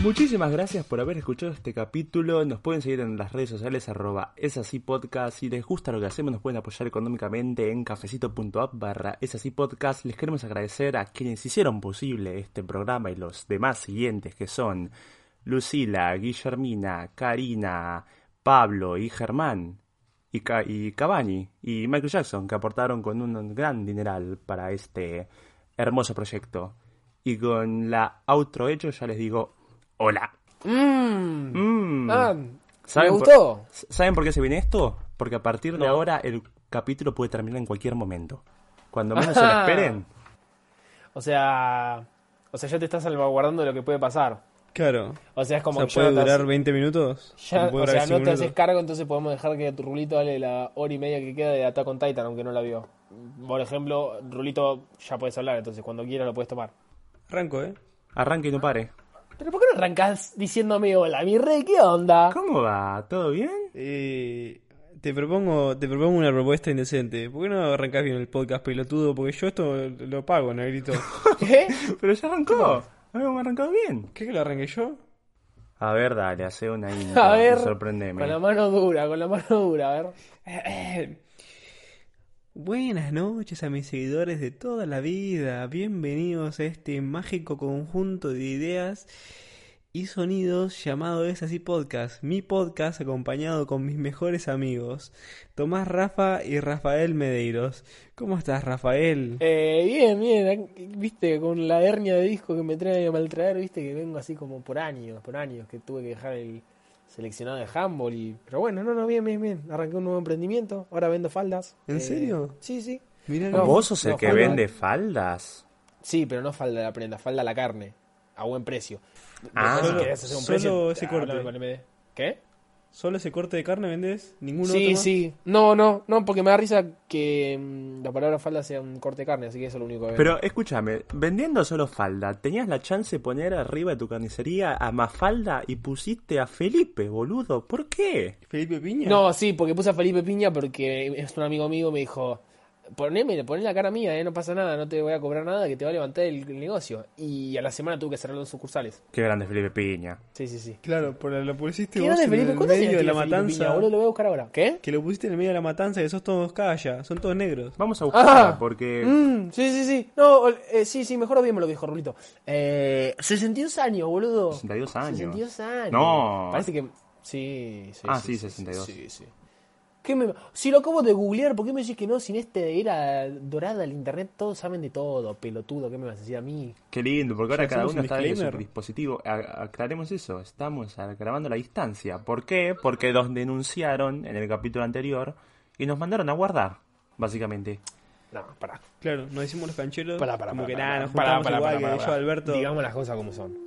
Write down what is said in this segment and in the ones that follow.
Muchísimas gracias por haber escuchado este capítulo. Nos pueden seguir en las redes sociales arroba es así podcast. Si les gusta lo que hacemos nos pueden apoyar económicamente en cafecito.app barra es podcast. Les queremos agradecer a quienes hicieron posible este programa y los demás siguientes que son Lucila, Guillermina, Karina, Pablo y Germán y, Ca y Cavani y Michael Jackson que aportaron con un gran dineral para este hermoso proyecto. Y con la outro hecho ya les digo hola. Mmm. Mm. Ah, me ¿Saben por- gustó. ¿Saben por qué se viene esto? Porque a partir de No. ahora el capítulo puede terminar en cualquier momento. Cuando menos se lo esperen. O sea, o sea, ya te estás salvaguardando de lo que puede pasar. Claro. O sea, es O como sea, que ya puede durar haces- 20 minutos. ya- o sea, no te haces cargo, entonces podemos dejar que tu Rulito dale la hora y media que queda de Attack on Titan, aunque no la vio. Por ejemplo, Rulito, ya puedes hablar, entonces cuando quieras lo puedes tomar. Arranco, ¿eh? Arranque y no pare. Pero ¿por qué no arrancás diciéndome hola, mi rey? ¿Qué onda? ¿Cómo va? ¿Todo bien? Eh, te propongo te propongo una propuesta indecente. ¿Por qué no arrancás bien el podcast pelotudo? Porque yo esto lo pago, negrito. ¿Qué? Pero ya arrancó. Habíamos arrancado bien. ¿Qué que lo arranqué yo? A ver, dale, hace una intro. A ver, Sorprendeme. con la mano dura, con la mano dura, a ver. Buenas noches a mis seguidores de toda la vida. Bienvenidos a este mágico conjunto de ideas y sonidos llamado Es Así Podcast. Mi podcast acompañado con mis mejores amigos, Tomás Rafa y Rafael Medeiros. ¿Cómo estás, Rafael? Eh, bien, bien, viste, con la hernia de disco que me trae a maltraer, viste que vengo así como por años, por años, que tuve que dejar el seleccionado de handball y... Pero bueno, no, no, bien, bien, bien, arranqué un nuevo emprendimiento, ahora vendo faldas. ¿En Eh, serio? Sí, sí. Mirá, No. ¿Vos sos el que falda. vende faldas? Sí, pero no falda la prenda, falda la carne, a buen precio. Ah. Si querés hacer un solo precio, ese corte. háblame con MD. ¿Qué? ¿Solo ese corte de carne vendés? ¿Ninguno Sí, otro más? sí. No, no, no, porque me da risa que mm, la palabra falda sea un corte de carne, así que eso es lo único que vendo. Pero escúchame, vendiendo solo falda, tenías la chance de poner arriba de tu carnicería a Mafalda y pusiste a Felipe, boludo. ¿Por qué? ¿Felipe Piña? No, sí, porque puse a Felipe Piña porque es un amigo mío, me dijo, poneme, poné la cara mía, eh, no pasa nada, no te voy a cobrar nada, que te va a levantar el, el negocio. Y a la semana tuve que cerrar dos sucursales. Qué grande Felipe Piña. Sí, sí, sí. Claro, por lo pusiste ¿Qué vos en Felipe? el ¿Cuántos años medio de la Felipe matanza. Piña, boludo? Lo voy a buscar ahora. ¿Qué? Que lo pusiste en el medio de la matanza, que sos todos calla, son todos negros. Vamos a buscarla Ah, porque... mm, sí, sí, sí. No, eh, sí, sí, mejor bien me lo dijo Rulito. Eh, 62 años, boludo. 62 años. 62 años. No. Parece que... Sí, sí. Ah, sí, 62. Sí, sí. ¿Qué me- Si lo acabo de googlear, ¿por qué me decís que no? Sin este era dorada el internet, todos saben de todo, pelotudo, ¿qué me vas a decir a mí? Qué lindo, porque ahora cada uno un está desde su dispositivo. A- Aclaremos eso, estamos grabando a la distancia. ¿Por qué? Porque nos denunciaron en el capítulo anterior y nos mandaron a guardar, básicamente. No, pará. Claro, nos decimos los cancheros. Pará, pará, como pará, que pará, nada, nos pará, juntamos pará, igual pará, que pará, yo. Alberto. Digamos las cosas como son.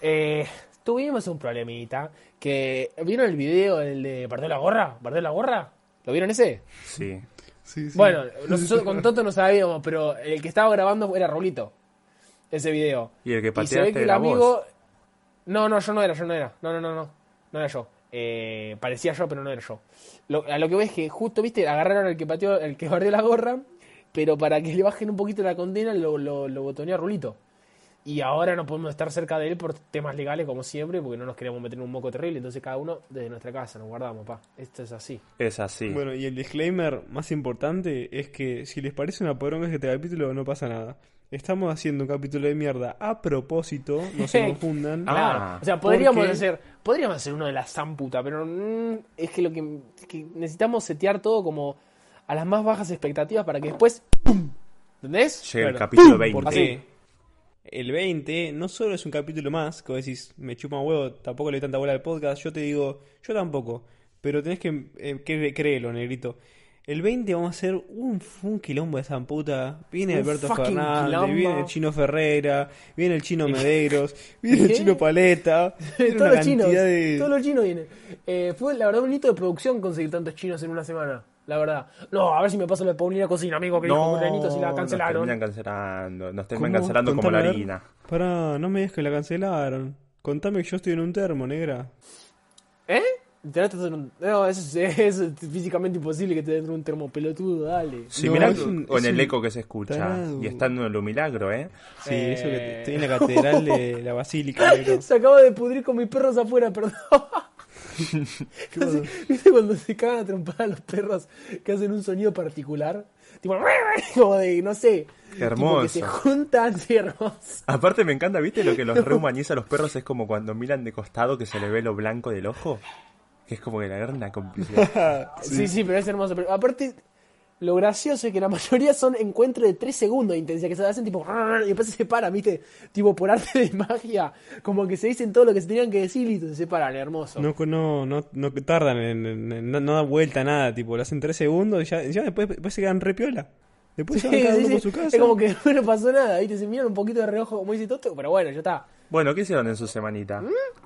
Eh, tuvimos un problemita que... ¿Vieron el video, el de perder la gorra? ¿Perder la gorra? ¿Lo vieron ese? Sí. Sí, sí. Bueno, nosotros con Toto no sabíamos, pero el que estaba grabando era Rolito. Ese video. Y el que Y se ve pateaste que el amigo. No, no, yo no era, yo no era. No, no, no, no. No era yo. Eh, parecía yo, pero no era yo. Lo- a lo que ves es que justo, viste, agarraron al que pateó, el que bardeó la gorra, pero para que le bajen un poquito la condena lo, lo, lo botoneó a Rulito. Y ahora no podemos estar cerca de él por temas legales, como siempre, porque no nos queremos meter en un moco terrible. Entonces, cada uno desde nuestra casa nos guardamos, pa. Esto es así. Es así. Bueno, y el disclaimer más importante es que si les parece una poronga este capítulo, no pasa nada. Estamos haciendo un capítulo de mierda a propósito, no se confundan. Ah, Claro. o sea, podríamos porque- hacer, podríamos hacer uno de la zamputa, pero mm, es que lo que, que necesitamos setear todo como a las más bajas expectativas para que después ¡pum! ¿Entendés? Llega el capítulo 20. Porque el 20 no solo es un capítulo más, que vos decís, me chupa un huevo, tampoco le doy tanta bola al podcast, yo te digo, yo tampoco, pero tenés que, eh, que creerlo, negrito. El 20 vamos a hacer un, un quilombo de zamputa. Viene Un Alberto Fernández, quilombo. viene el chino Ferreira, viene el chino Medeiros, viene el chino Paleta. Viene todos una los chinos, de... todos los chinos vienen. Eh, fue la verdad un hito de producción conseguir tantos chinos en una semana, la verdad. No, a ver si me paso la Paulina Cocina, amigo, que dijo No, Curenito si la nos cancelaron. terminan cancelando. Nos terminan ¿Cómo? cancelando como la harina. Pará, no me digas que la cancelaron. Contame que yo estoy en un termo, negra. ¿Eh? Literal estás en un... No, eso es, es físicamente imposible que te den un termopelotudo, dale. Sí, No, mirá es un- con el eco que se escucha. tarado. Y está en lo milagro, ¿eh? Sí, Eh. eso que estoy en la catedral de la basílica. negro. Se acaba de pudrir con mis perros afuera, perdón. Así, ¿Viste cuando se cagan a trompar a los perros que hacen un sonido particular? Tipo, como de, no sé. Qué hermoso. que se juntan, sí, hermoso. Aparte me encanta, ¿viste? Lo que los rehumaniza a los perros es como cuando miran de costado que se le ve lo blanco del ojo. Que es como que le agarran una complicidad. Sí. sí, pero es hermoso. Pero aparte, lo gracioso es que la mayoría son encuentros de 3 segundos de intensidad, que se hacen tipo y después se separan, ¿viste? Tipo por arte de magia, como que se dicen todo lo que se tenían que decir y se separan, hermoso. No, no, no, no tardan en, en- en- no, no da vuelta nada, tipo, lo hacen tres segundos y ya, ya después, después se quedan re piola. Después Sí, se van cada sí, uno sí. por su casa. Es como que no pasó nada, ¿viste? Se miran un poquito de reojo, como dice Toto, pero bueno, ya está. Bueno, ¿qué hicieron en su semanita?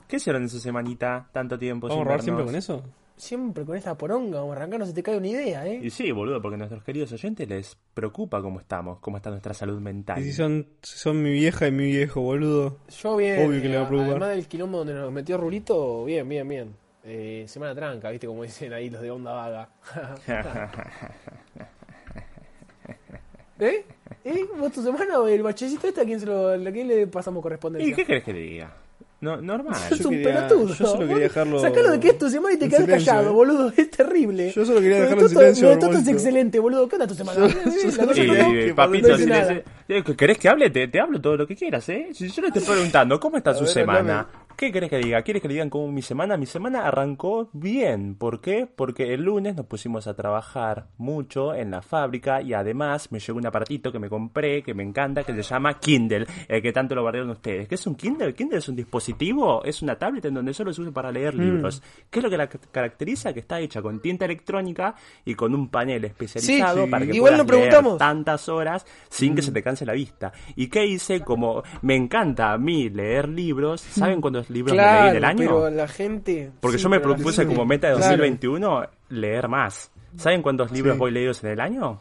¿Qué hicieron en su semanita? Tanto tiempo ¿Vamos a sin robar siempre con eso? Siempre con esta poronga, vamos a arrancar, no se te cae una idea, ¿eh? Y sí, boludo, porque a nuestros queridos oyentes les preocupa cómo estamos, cómo está nuestra salud mental. Y si son, si son mi vieja y mi viejo, boludo. Yo bien, Obvio que le va a eh, preocupar. además del quilombo donde nos metió Rulito, bien, bien, bien. Eh, semana tranca, ¿viste? Como dicen ahí los de onda vaga. ¿Eh? ¿Eh? ¿Vos tu semana o el bachecito este a quién, se lo, a quién le pasamos ¿Y correspondencia? qué querés que te diga? No, normal. Sos Yo un quería- pelotudo. yo solo quería dejarlo Sacalo de que es tu semana y te quedas callado, eh. boludo. Es terrible. Yo solo quería Lo de dejarlo en silencio, Lo de Toto es excelente, boludo. ¿Qué onda tu semana? Yo- ¿Eh? papito, no si eh, ¿querés que hable? Te, te hablo todo lo que quieras, ¿eh? Si yo le estoy preguntando, ¿cómo está su ver, semana? ¿Qué querés que diga? ¿Quieres que le digan cómo mi semana? Mi semana arrancó bien. ¿Por qué? Porque el lunes nos pusimos a trabajar mucho en la fábrica y además me llegó un aparatito que me compré, que me encanta, que se llama Kindle, el que tanto lo barrieron ustedes. ¿Qué es un Kindle? Kindle es un dispositivo, es una tablet en donde solo se usa para leer libros. ¿Qué es lo que la caracteriza? Que está hecha con tinta electrónica y con un panel especializado sí. para que Igual puedas no leer tantas horas sin que se te canse la vista. ¿Y qué hice? Como me encanta a mí leer libros, ¿saben cuántos libros me leí en el Claro, año? pero la gente... Porque sí, yo me propuse gente- como meta de Claro. 2021 leer más. ¿Saben cuántos libros Sí. voy leídos en el año?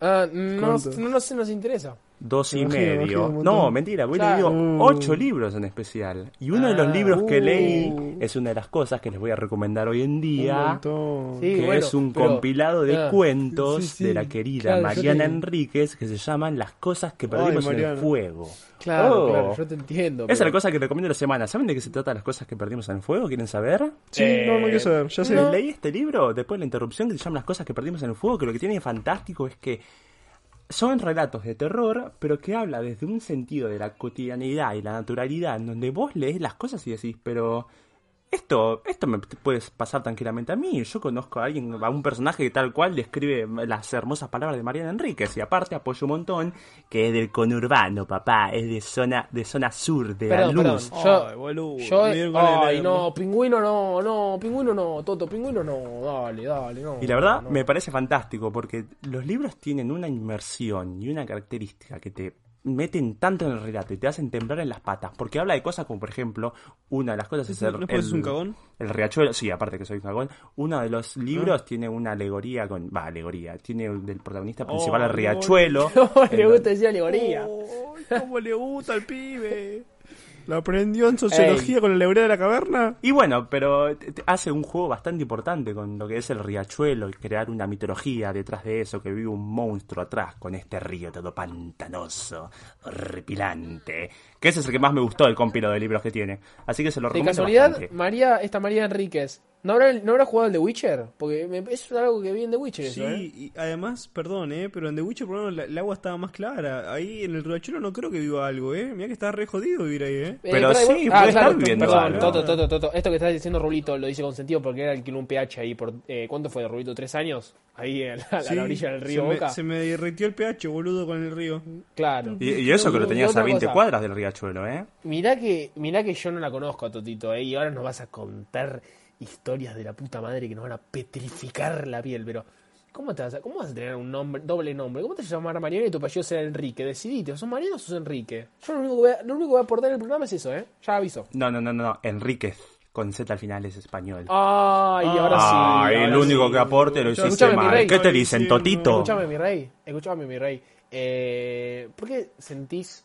Ah, no, no, no sé, nos interesa. Dos y imagino, medio. imagino un No, mentira, voy Claro. leído Uh. ocho libros en especial. Y uno de los Ah, libros que uh. leí es una de las cosas que les voy a recomendar hoy en Un día. Sí, que bueno, es un pero- compilado de ah, cuentos sí, sí. de la querida Claro, Mariana te- Enríquez que se llaman Las cosas que perdimos en el fuego. Claro, Oh. claro, yo te entiendo. Esa es pero- la cosa que recomiendo la semana. ¿Saben de qué se trata las cosas que perdimos en el fuego? ¿Quieren saber? Sí, Eh, no, no quiero saber, ya sé. Leí este libro después de la interrupción que se llama Las cosas que perdimos en el fuego, que lo que tiene de fantástico es que son relatos de terror, pero que habla desde un sentido de la cotidianidad y la naturalidad, en donde vos lees las cosas y decís, pero esto, esto me puede pasar tranquilamente a mí. Yo conozco a alguien, a un personaje que tal cual describe las hermosas palabras de Mariana Enríquez y aparte apoyo un montón que es del conurbano, papá, es de zona, de zona sur, de Perdón, la perdón. luz. Yo, Ay, boludo, yo, ay, no, pingüino no, no, pingüino no, Toto, pingüino no, dale, dale, no. Y la verdad no. me parece fantástico porque los libros tienen una inmersión y una característica que te meten tanto en el relato y te hacen temblar en las patas porque habla de cosas como por ejemplo una de las cosas es ¿No el, un cagón? el riachuelo sí aparte que soy un cagón uno de los libros Ah. tiene una alegoría con va alegoría tiene del protagonista principal Oh, el riachuelo ¿Cómo le gusta decir alegoría? Ay, ¿Cómo le gusta al pibe? ¿Lo aprendió en sociología con la alegoría de la caverna? Y bueno, pero hace un juego bastante importante con lo que es el riachuelo y crear una mitología detrás de eso, que vive un monstruo atrás con este río todo pantanoso, horripilante. Que ese es el que más me gustó del compilado de libros que tiene. Así que se lo De recomiendo casualidad, bastante. María, esta María Enríquez, ¿no habrá, ¿no habrá jugado el The Witcher? Porque me- es algo que vi en The Witcher Sí, eso, ¿eh? y además, perdón, ¿eh? Pero en The Witcher por lo menos la- el agua estaba más clara. Ahí en el riachuelo no creo que viva algo, ¿eh? Mira que está re jodido vivir ahí, ¿eh? Eh, Pero pará, sí, puede estar claro, viviendo Perdón, algo. Toto, Toto, Toto. Esto que estás diciendo Rulito lo dice con sentido porque era el que un pH ahí por... Eh, ¿Cuánto fue, Rulito? ¿Tres años? Ahí a la, a la Sí, orilla del río se me, Boca. se me derritió el pH, boludo, con el río. Claro. Y, y eso que lo tenías a 20 cosa. cuadras del riachuelo, ¿eh? Mirá que, mirá que yo no la conozco a Totito, ¿eh? Y ahora nos vas a contar historias de la puta madre que nos van a petrificar la piel, pero... ¿Cómo, te vas a, ¿Cómo vas a tener un nombre, doble nombre? ¿Cómo te vas a llamar Mariana y tu apellido será Enrique? Decidite, ¿sos Mariana o sos Enrique? Yo lo único, que voy a, lo único que voy a aportar en el programa es eso, ¿eh? Ya aviso. No, no, no, no, Enríquez, con Z al final es español. Ay, ahora sí. Ay, ahora el único sí. que aporte lo Escuchame, hiciste mi mal. rey. ¿Qué te dicen. Totito? Escúchame, mi rey. Escúchame, mi rey. Eh, ¿Por qué sentís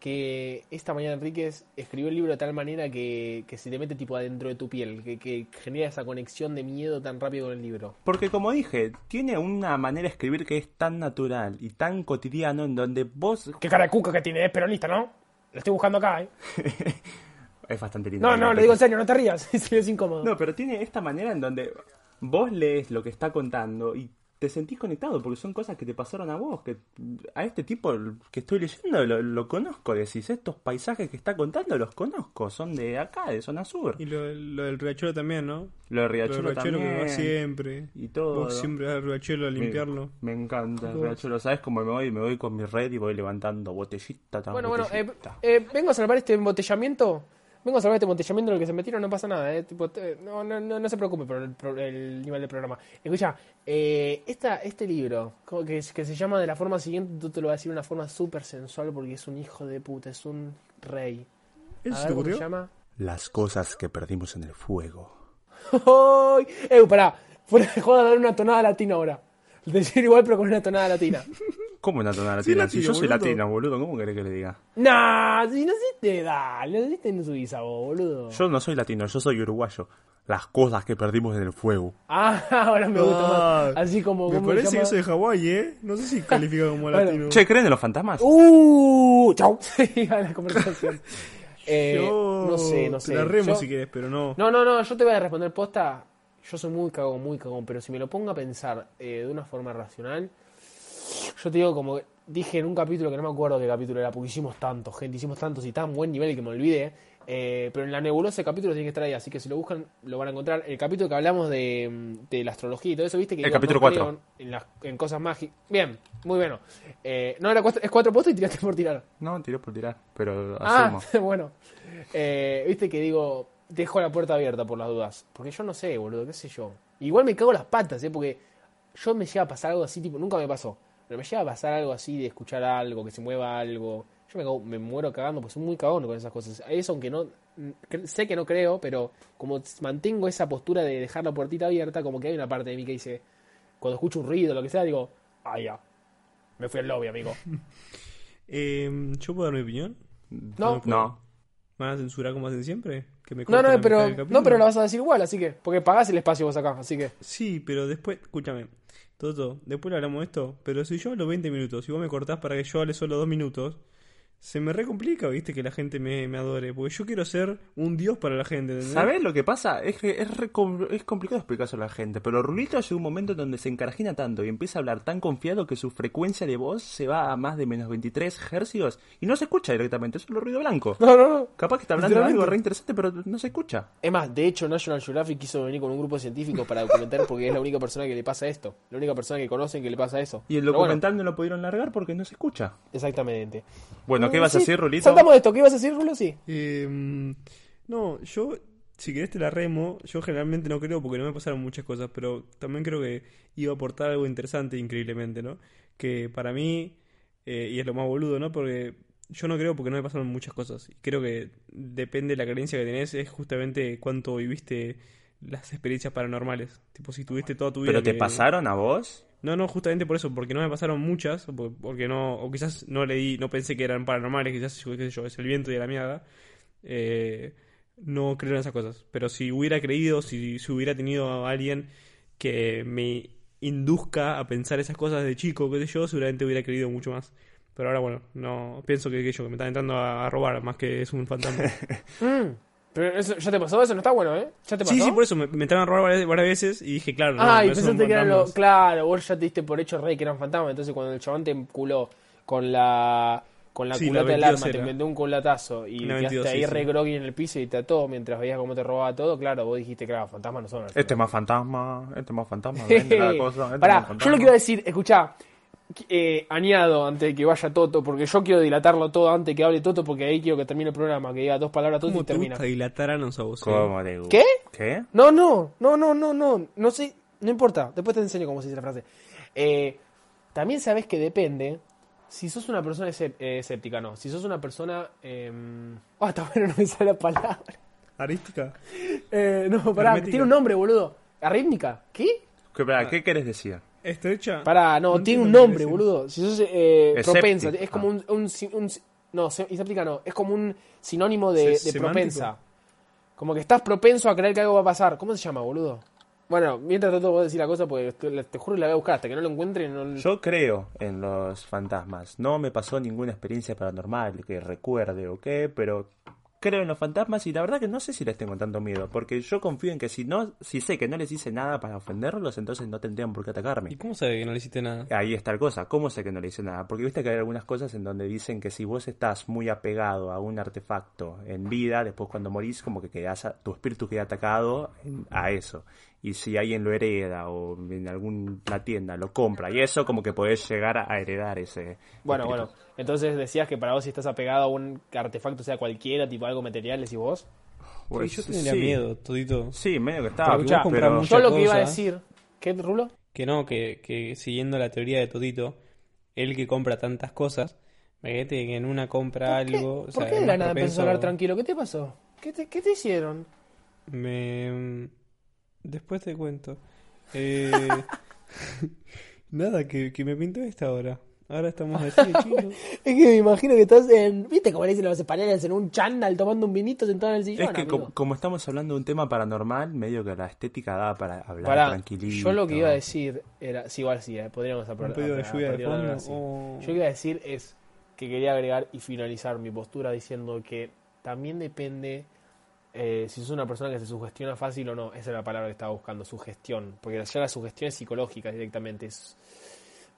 que esta mañana Enríquez escribió el libro de tal manera que, que se te mete tipo adentro de tu piel, que, que genera esa conexión de miedo tan rápido con el libro. Porque como dije, tiene una manera de escribir que es tan natural y tan cotidiano en donde vos... Qué cara de cuca que tiene, es peronista, ¿no? Lo estoy buscando acá, ¿eh? Es bastante lindo. No, no, le digo en serio, no te rías, es incómodo. No, pero tiene esta manera en donde vos lees lo que está contando y te sentís conectado porque son cosas que te pasaron a vos, que a este tipo que estoy leyendo lo, lo conozco, decís, estos paisajes que está contando los conozco, son de acá, de zona sur. Y lo, lo del riachuelo también, ¿no? Lo de Lo del Riachuelo riachuelo que también. va siempre. Y todo. Vos siempre vas al riachuelo a limpiarlo. Me, encanta el. Riachuelo, ¿sabes cómo me voy? Me voy con mi red y voy levantando botellita tras Bueno, bueno, eh, botellita. eh, vengo a salvar este embotellamiento. Vengo a salvar este embotellamiento en el que se metieron, no pasa nada, eh. Tipo, no, no, no, no se preocupe por el, por el nivel del programa. Escucha, eh, esta, este libro, que, que se llama de la forma siguiente, tú te lo voy a decir de una forma súper sensual porque es un hijo de puta, es un rey. ¿Eso A ver, te ¿cómo se llama? Las cosas que perdimos en el fuego. ¡Ay! ¡Eh, pará! Fuera de joda, dar una tonada latina ahora. Decir igual, pero con una tonada latina. ¿Cómo una tonada Sí, latina? latino, si yo soy boludo. latina, boludo, ¿cómo querés que le diga? Nah, si no se te da, no se te subís a vos, boludo. Yo no soy latino, yo soy uruguayo. Las cosas que perdimos en el fuego. Ah, ahora me gusta Ah, más. Así como. Me ¿cómo se parece que eso de Hawái, ¿eh? No sé si califica como Bueno. latino. Che, ¿creen en los fantasmas? ¡Uh! ¡Chau! Siga la conversación. Eh, Yo no sé, no te sé. la remo Yo- si querés, pero no. No, no, no, yo te voy a responder posta. Yo soy muy cagón, muy cagón, pero si me lo pongo a pensar eh, de una forma racional, yo te digo, como dije en un capítulo que no me acuerdo qué capítulo era, porque hicimos tantos, gente, hicimos tantos y tan buen nivel que me olvidé. eh, pero en la nebulosa el capítulo tiene que estar ahí, así que si lo buscan lo van a encontrar. El capítulo que hablamos de, de la astrología y todo eso, viste que El capítulo no cuatro. creo En, las- en cosas mágicas. Bien, muy bueno. Eh, no, era cuatro, es cuatro puestos y tiraste por tirar. No, tiré por tirar, pero Ah, asumo. bueno. Eh, Viste que digo, dejo la puerta abierta por las dudas. Porque yo no sé, boludo, qué sé yo. Igual me cago las patas, ¿eh? Porque yo me llega a pasar algo así, tipo, nunca me pasó. Pero me llega a pasar algo así de escuchar algo, que se mueva algo. Yo me, cago- me muero cagando, pues soy muy cagón con esas cosas. Eso, aunque no. Sé que no creo, pero como mantengo esa postura de dejar la puertita abierta, como que hay una parte de mí que dice. Cuando escucho un ruido, lo que sea, digo, ah, ya. Me fui al lobby, amigo. Eh, ¿Yo puedo dar mi opinión? No, No. ¿Me van a censurar como hacen siempre? ¿Que me No, no, pero, no, pero la vas a decir igual, así que. Porque pagás el espacio vos acá, así que. Sí, pero después, escúchame, Toto, después hablamos de esto, pero si yo hablo 20 minutos y vos me cortás para que yo hable solo 2 minutos, se me recomplica, viste, que la gente me, me adore, porque yo quiero ser un dios para la gente, ¿entendés? ¿Sabés lo que pasa? Es que es, re com- es complicado explicárselo a la gente, pero Rulito llega un momento donde se encarajina tanto y empieza a hablar tan confiado que su frecuencia de voz se va a más de menos 23 hercios y no se escucha directamente, es solo ruido blanco. No, no, no. Capaz que está hablando de algo re interesante, pero no se escucha. Es más, de hecho, National Geographic quiso venir con un grupo de científicos para documentar porque es la única persona que le pasa esto. La única persona que conocen que le pasa eso. Y el documental no lo pudieron largar porque no se escucha. Exactamente. Bueno, ¿qué vas a decir, Rulito? Saltamos de esto. ¿Qué ibas a decir, Rulo? Sí. Eh, no, yo, si querés te la remo, yo generalmente no creo porque no me pasaron muchas cosas, pero también creo que iba a aportar algo interesante increíblemente, ¿no? Que para mí, eh, y es lo más boludo, ¿no? Porque yo no creo porque no me pasaron muchas cosas. Y creo que depende de la creencia que tenés, es justamente cuánto viviste las experiencias paranormales. Tipo, si tuviste toda tu vida... ¿Pero te que- pasaron a vos? No, no, justamente por eso, porque no me pasaron muchas, porque no, o quizás no leí, no pensé que eran paranormales, quizás, qué sé yo, es el viento y la mierda. Eh, no creo en esas cosas. Pero si hubiera creído, si, si hubiera tenido a alguien que me induzca a pensar esas cosas de chico, qué sé yo, seguramente hubiera creído mucho más. Pero ahora, bueno, no pienso que, que yo, que me están entrando a, a robar, más que es un fantasma. Pero eso, ¿ya te pasó eso? No está bueno, ¿eh? ¿Ya te pasó? sí, sí, por eso me, me entraron a robar varias, varias veces y dije, claro, no, Ah, y no pensaste que eran los. Claro, vos ya te diste por hecho rey que eran fantasmas. Entonces, cuando el chabón te culó con la. Con la Sí, la culata del 22 arma, te era. vendó un culatazo y La quedaste 22, ahí sí, re sí. groggy en el piso y te ató mientras veías cómo te robaba todo. Claro, vos dijiste, claro, fantasmas no son. Este es más fantasma, este es más fantasma, cosa, este es Pará, más yo lo que iba a decir, escuchá, eh, añado antes de que vaya Toto, porque yo quiero dilatarlo todo antes de que hable Toto, porque ahí quiero que termine el programa, que diga dos palabras Toto ¿Cómo y te termina. gusta dilataranos a vos? ¿Cómo te gusta? ¿Qué? ¿Qué? No, no, no, no, no, no, no sé, no importa, después te enseño cómo se dice la frase. Eh, también sabes que depende si sos una persona eh, escéptica, no, si sos una persona... Eh... Ah, está bueno, no me sale la palabra. ¿Arística? Eh, no, pará, Hermética. tiene un nombre, boludo. ¿Arrítmica? ¿Qué? ¿Qué, pará, ¿qué querés decir? ¿Estrecha? Pará, no, No tiene un nombre, boludo. Si sos eh, propensa, es como un, un, un- No, se- escéptica no. Es como un sinónimo de, Se- de semántico. propensa. Como que estás propenso a creer que algo va a pasar. ¿Cómo se llama, boludo? Bueno, mientras trato de decir la cosa, pues te, te juro que la voy a buscar hasta que no lo encuentre. No... Yo creo en los fantasmas. No me pasó ninguna experiencia paranormal que recuerde o qué, pero creo en los fantasmas y la verdad que no sé si les tengo tanto miedo, porque yo confío en que si no, si sé que no les hice nada para ofenderlos, entonces no tendrían por qué atacarme. ¿Y cómo sabe que no le hiciste nada? Ahí está la cosa, ¿cómo sé que no le hice nada? Porque viste que hay algunas cosas en donde dicen que si vos estás muy apegado a un artefacto en vida, después cuando morís como que quedás, a- tu espíritu queda atacado a eso. Y si alguien lo hereda o en alguna tienda lo compra y eso como que podés llegar a heredar ese Bueno, espíritu. bueno. Entonces decías que para vos si estás apegado a un artefacto, sea cualquiera, tipo algo material, decís vos. Pues, Sí, yo tendría sí. miedo, todito. Sí, medio que estaba, Pero pero Yo lo que iba a decir... ¿Qué, Rulo? Que no, que, que siguiendo la teoría de Todito, él que compra tantas cosas, imagínate que en una compra ¿Por qué, algo. o ¿Por sea, qué de la nada a hablar tranquilo? ¿Qué te pasó? ¿Qué te, qué te hicieron? Me. Después te cuento. Eh, Nada, que, que me pintó esta hora. Ahora estamos así. Es que me imagino que estás en... ¿Viste cómo le dicen los españoles? En un chándal tomando un vinito sentado en el sillón, Es que como, como estamos hablando de un tema paranormal, medio que la estética da para hablar Pará, tranquilito. yo lo que iba a decir era... Sí, igual sí, eh, podríamos Un apro- pedido de a- lluvia de partir ahora fondo. sí. oh. Yo lo que iba a decir es que quería agregar y finalizar mi postura diciendo que también depende eh, si sos una persona que se sugestiona fácil o no. Esa es la palabra que estaba buscando, sugestión. Porque ya la sugestión es psicológica directamente.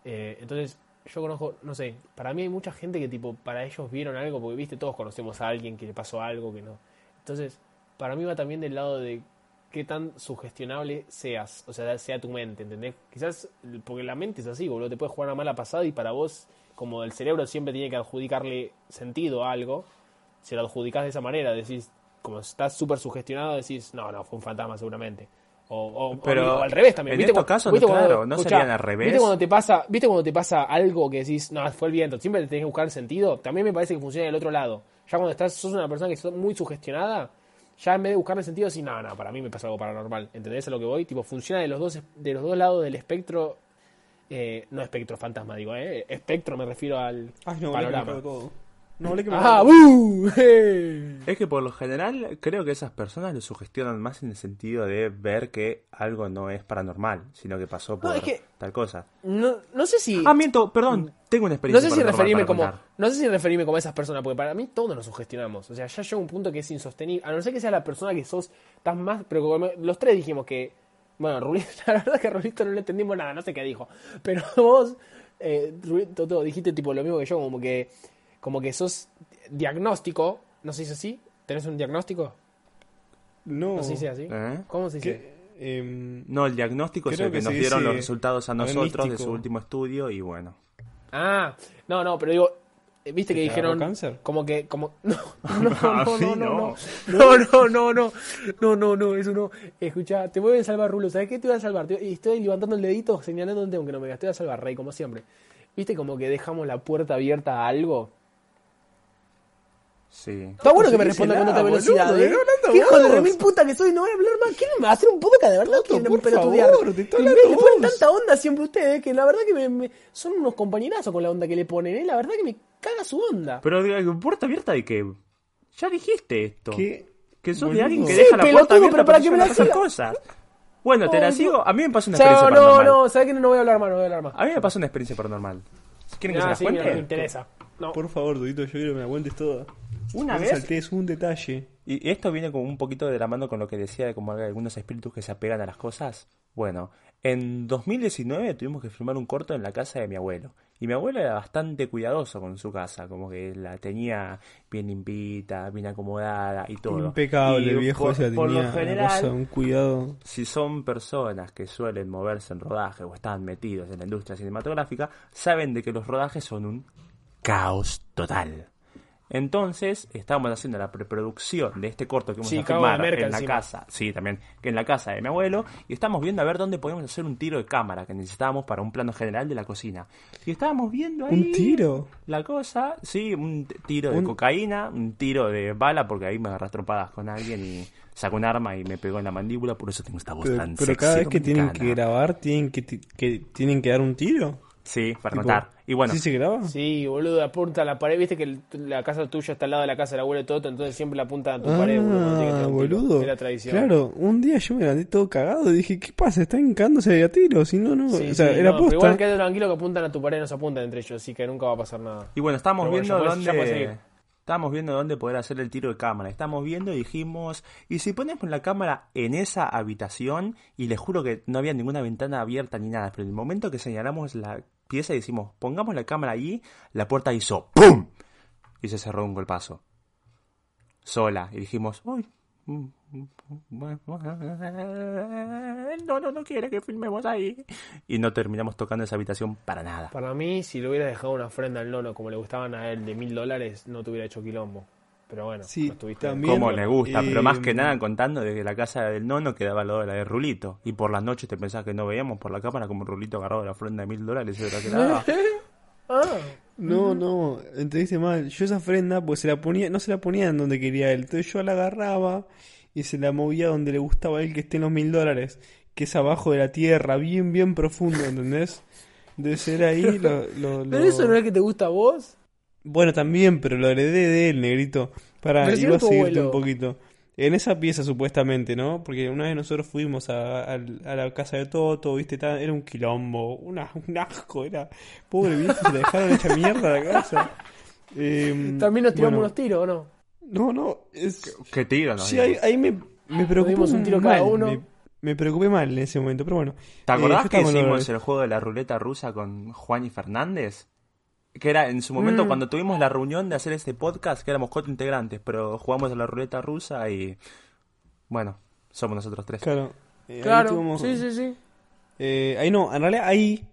Eh, entonces, yo conozco, no sé, para mí hay mucha gente que tipo, para ellos vieron algo, porque viste, todos conocemos a alguien que le pasó algo que no. Entonces, para mí va también del lado de qué tan sugestionable seas, o sea, sea tu mente, ¿entendés? Quizás, porque la mente es así, boludo, te puede jugar una mala pasada y para vos, como el cerebro siempre tiene que adjudicarle sentido a algo, si lo adjudicás de esa manera, decís, como estás súper sugestionado, decís, no, no, fue un fantasma seguramente. O, o- Pero o al revés también. en ¿Viste estos cu- casos, viste no, cuando- claro, no escuchá, serían al revés. ¿Viste cuando te pasa, viste cuando te pasa algo que decís, no, fue el viento, siempre te tenés que buscar sentido? También me parece que funciona del otro lado. Ya cuando estás, sos una persona que sos muy sugestionada, ya en vez de buscarle sentido, decís, no, no, para mí me pasa algo paranormal. ¿Entendés a lo que voy? Tipo, funciona de los dos, de los dos lados del espectro. eh, no espectro fantasma, digo, ¿eh? Espectro me refiero al Ay, no, hablé que me panorama. todo. No, hablé que me ¡Ah. ¡Eh! Es que por lo general creo que esas personas lo sugestionan más en el sentido de ver que algo no es paranormal, sino que pasó por es que- tal cosa. No, no sé si. Ah, miento, perdón, tengo una No experiencia sé si referirme como contar. no sé si referirme como a esas personas porque para mí todos nos sugestionamos o sea ya llega un punto que es insostenible a no ser que sea la persona que sos estás más pero como los tres dijimos que bueno Rulito la verdad que a Rulito no le entendimos nada no sé qué dijo pero vos eh, Rulito todo, dijiste tipo lo mismo que yo como que como que sos diagnóstico no se dice así tenés un diagnóstico No. no se dice así ¿Eh? cómo se dice ¿Qué? Em, No, el diagnóstico es el que, que nos dieron los resultados a nosotros de su último estudio y bueno. Ah, no, no, pero digo, eh, viste que ¿Te agarró dijeron cáncer? como que como no, no, no, no, no, no. no, no, no, no, no, no, no, eso no. Escucha, te voy a salvar, Rulo, ¿sabes qué te voy a salvar? Estoy levantando el dedito señalando un aunque no me digas, te voy a salvar, Rey, como siempre. Viste como que dejamos la puerta abierta a algo. Sí. Está bueno que me responda con otra boludo, velocidad, ¿eh? ¿Qué hijo de remil puta que soy? No voy a hablar más. ¿Quieren hacer un podcast de verdad? ¿Quieren por pelotudear? favor, te estoy ponen tanta onda siempre ustedes que la verdad que me, me- son unos compañerazos con la onda que le ponen, ¿eh? La verdad que me caga su onda. Pero puerta abierta de que ya dijiste esto. ¿Qué? Que sos Boludo. de alguien que Sí, deja la puerta abierta pero para para que me la hacer cosas. Bueno, te la sigo. A mí me pasó una O sea, experiencia no, paranormal. no, ¿sabes que no voy a hablar más? No voy a hablar más. A mí me pasó una experiencia paranormal. ¿Quieren que se Ah, las sí, cuente? mira, me interesa. No. Por favor, Dudito, yo quiero que me la cuentes toda. Una vez un detalle. Y esto viene como un poquito de la mano con lo que decía de como hay algunos espíritus que se apegan a las cosas. Bueno, en 2019 tuvimos que filmar un corto en la casa de mi abuelo. Y mi abuelo era bastante cuidadoso con su casa, como que la tenía bien limpita, bien acomodada y todo. Impecable, Y viejo por, ese por tenía lo general, cosa, un cuidado. si son personas que suelen moverse en rodaje o están metidos en la industria cinematográfica, saben de que los rodajes son un caos total. Entonces, estábamos haciendo la preproducción de este corto que vamos Sí, a de filmar en la encima. casa, sí, también, que en la casa de mi abuelo, y estábamos viendo a ver dónde podíamos hacer un tiro de cámara que necesitábamos para un plano general de la cocina. Y estábamos viendo ahí ¿Un tiro? la cosa, sí, un tiro de Un- cocaína, un tiro de bala, porque ahí me agarras trompadas con alguien y sacó un arma y me pegó en la mandíbula, por eso tengo esta voz Pero, tan pero sexy cada vez que tienen que grabar, tienen que, ti- que tienen que dar un tiro. Sí, para Tipo, notar. Y bueno, ¿Sí se graba? Sí, boludo, apunta a la pared. Viste que el- la casa tuya está al lado de la casa del abuelo Toto, entonces siempre la apunta a tu pared. boludo, Ah, tiro. boludo. Es la tradición. Claro, un día yo me levanté todo cagado y dije, ¿qué pasa? Están cagándose a tiros. Si no, no. Sí, o sea, sí, era no, pero posta. igual quédate tranquilo que apuntan a tu pared, no se apuntan entre ellos, así que nunca va a pasar nada. y bueno, estábamos Pero bueno, viendo ya dónde... seguir. Estábamos viendo dónde poder hacer el tiro de cámara. Estábamos viendo y dijimos, ¿y si ponemos la cámara en esa habitación? Y les juro que no había ninguna ventana abierta ni nada. Pero en el momento que señalamos la pieza y decimos, pongamos la cámara allí, la puerta hizo ¡PUM! Y se cerró un golpazo. Sola. Y dijimos, uy. No, no, no quiere que filmemos ahí. Y no terminamos tocando esa habitación para nada. Para mí, si le hubiera dejado una ofrenda al nono como le gustaban a él de mil dólares, no te hubiera hecho quilombo. Pero bueno, Sí, no estuviste también. Como le gusta, Eh, pero más que nada contando de que la casa del nono quedaba al lado de la de Rulito. Y por las noches te pensás que no veíamos por la cámara como Rulito agarrado de la ofrenda de mil dólares y se la quedaba. Ah, No, no, entendiste mal. Yo esa ofrenda, pues se la ponía, no se la ponía en donde quería él. Entonces yo la agarraba y se la movía donde le gustaba a él que estén los mil dólares, que es abajo de la tierra, bien, bien profundo, ¿entendés? Debe ser ahí lo, lo- Pero lo- eso no es que te gusta a vos. Bueno, también, pero lo heredé de él, negrito. Para, Pero iba a seguirte abuelo. un poquito. En esa pieza, supuestamente, ¿no? Porque una vez nosotros fuimos a, a- a la casa de Toto, ¿viste? Era un quilombo, una, un asco, era. Pobre viejo, se la dejaron hecha mierda la casa. Em, También nos tiramos bueno, unos tiros, ¿o no? No, no, es. ¿Qué tiro nos Sí, ahí, ahí me, me preocupé un tiro mal, cada uno. Me, me preocupé mal en ese momento, pero bueno. ¿Te Eh, acordás que hicimos el juego de la ruleta rusa con Juan y Fernández? Que era en su momento Mm. cuando tuvimos la reunión de hacer este podcast, que éramos cuatro integrantes, pero jugamos a la ruleta rusa y. Bueno, somos nosotros tres. Claro. eh, ahí Claro, tuvimos- sí, sí, sí. Eh, ahí no, en realidad ahí.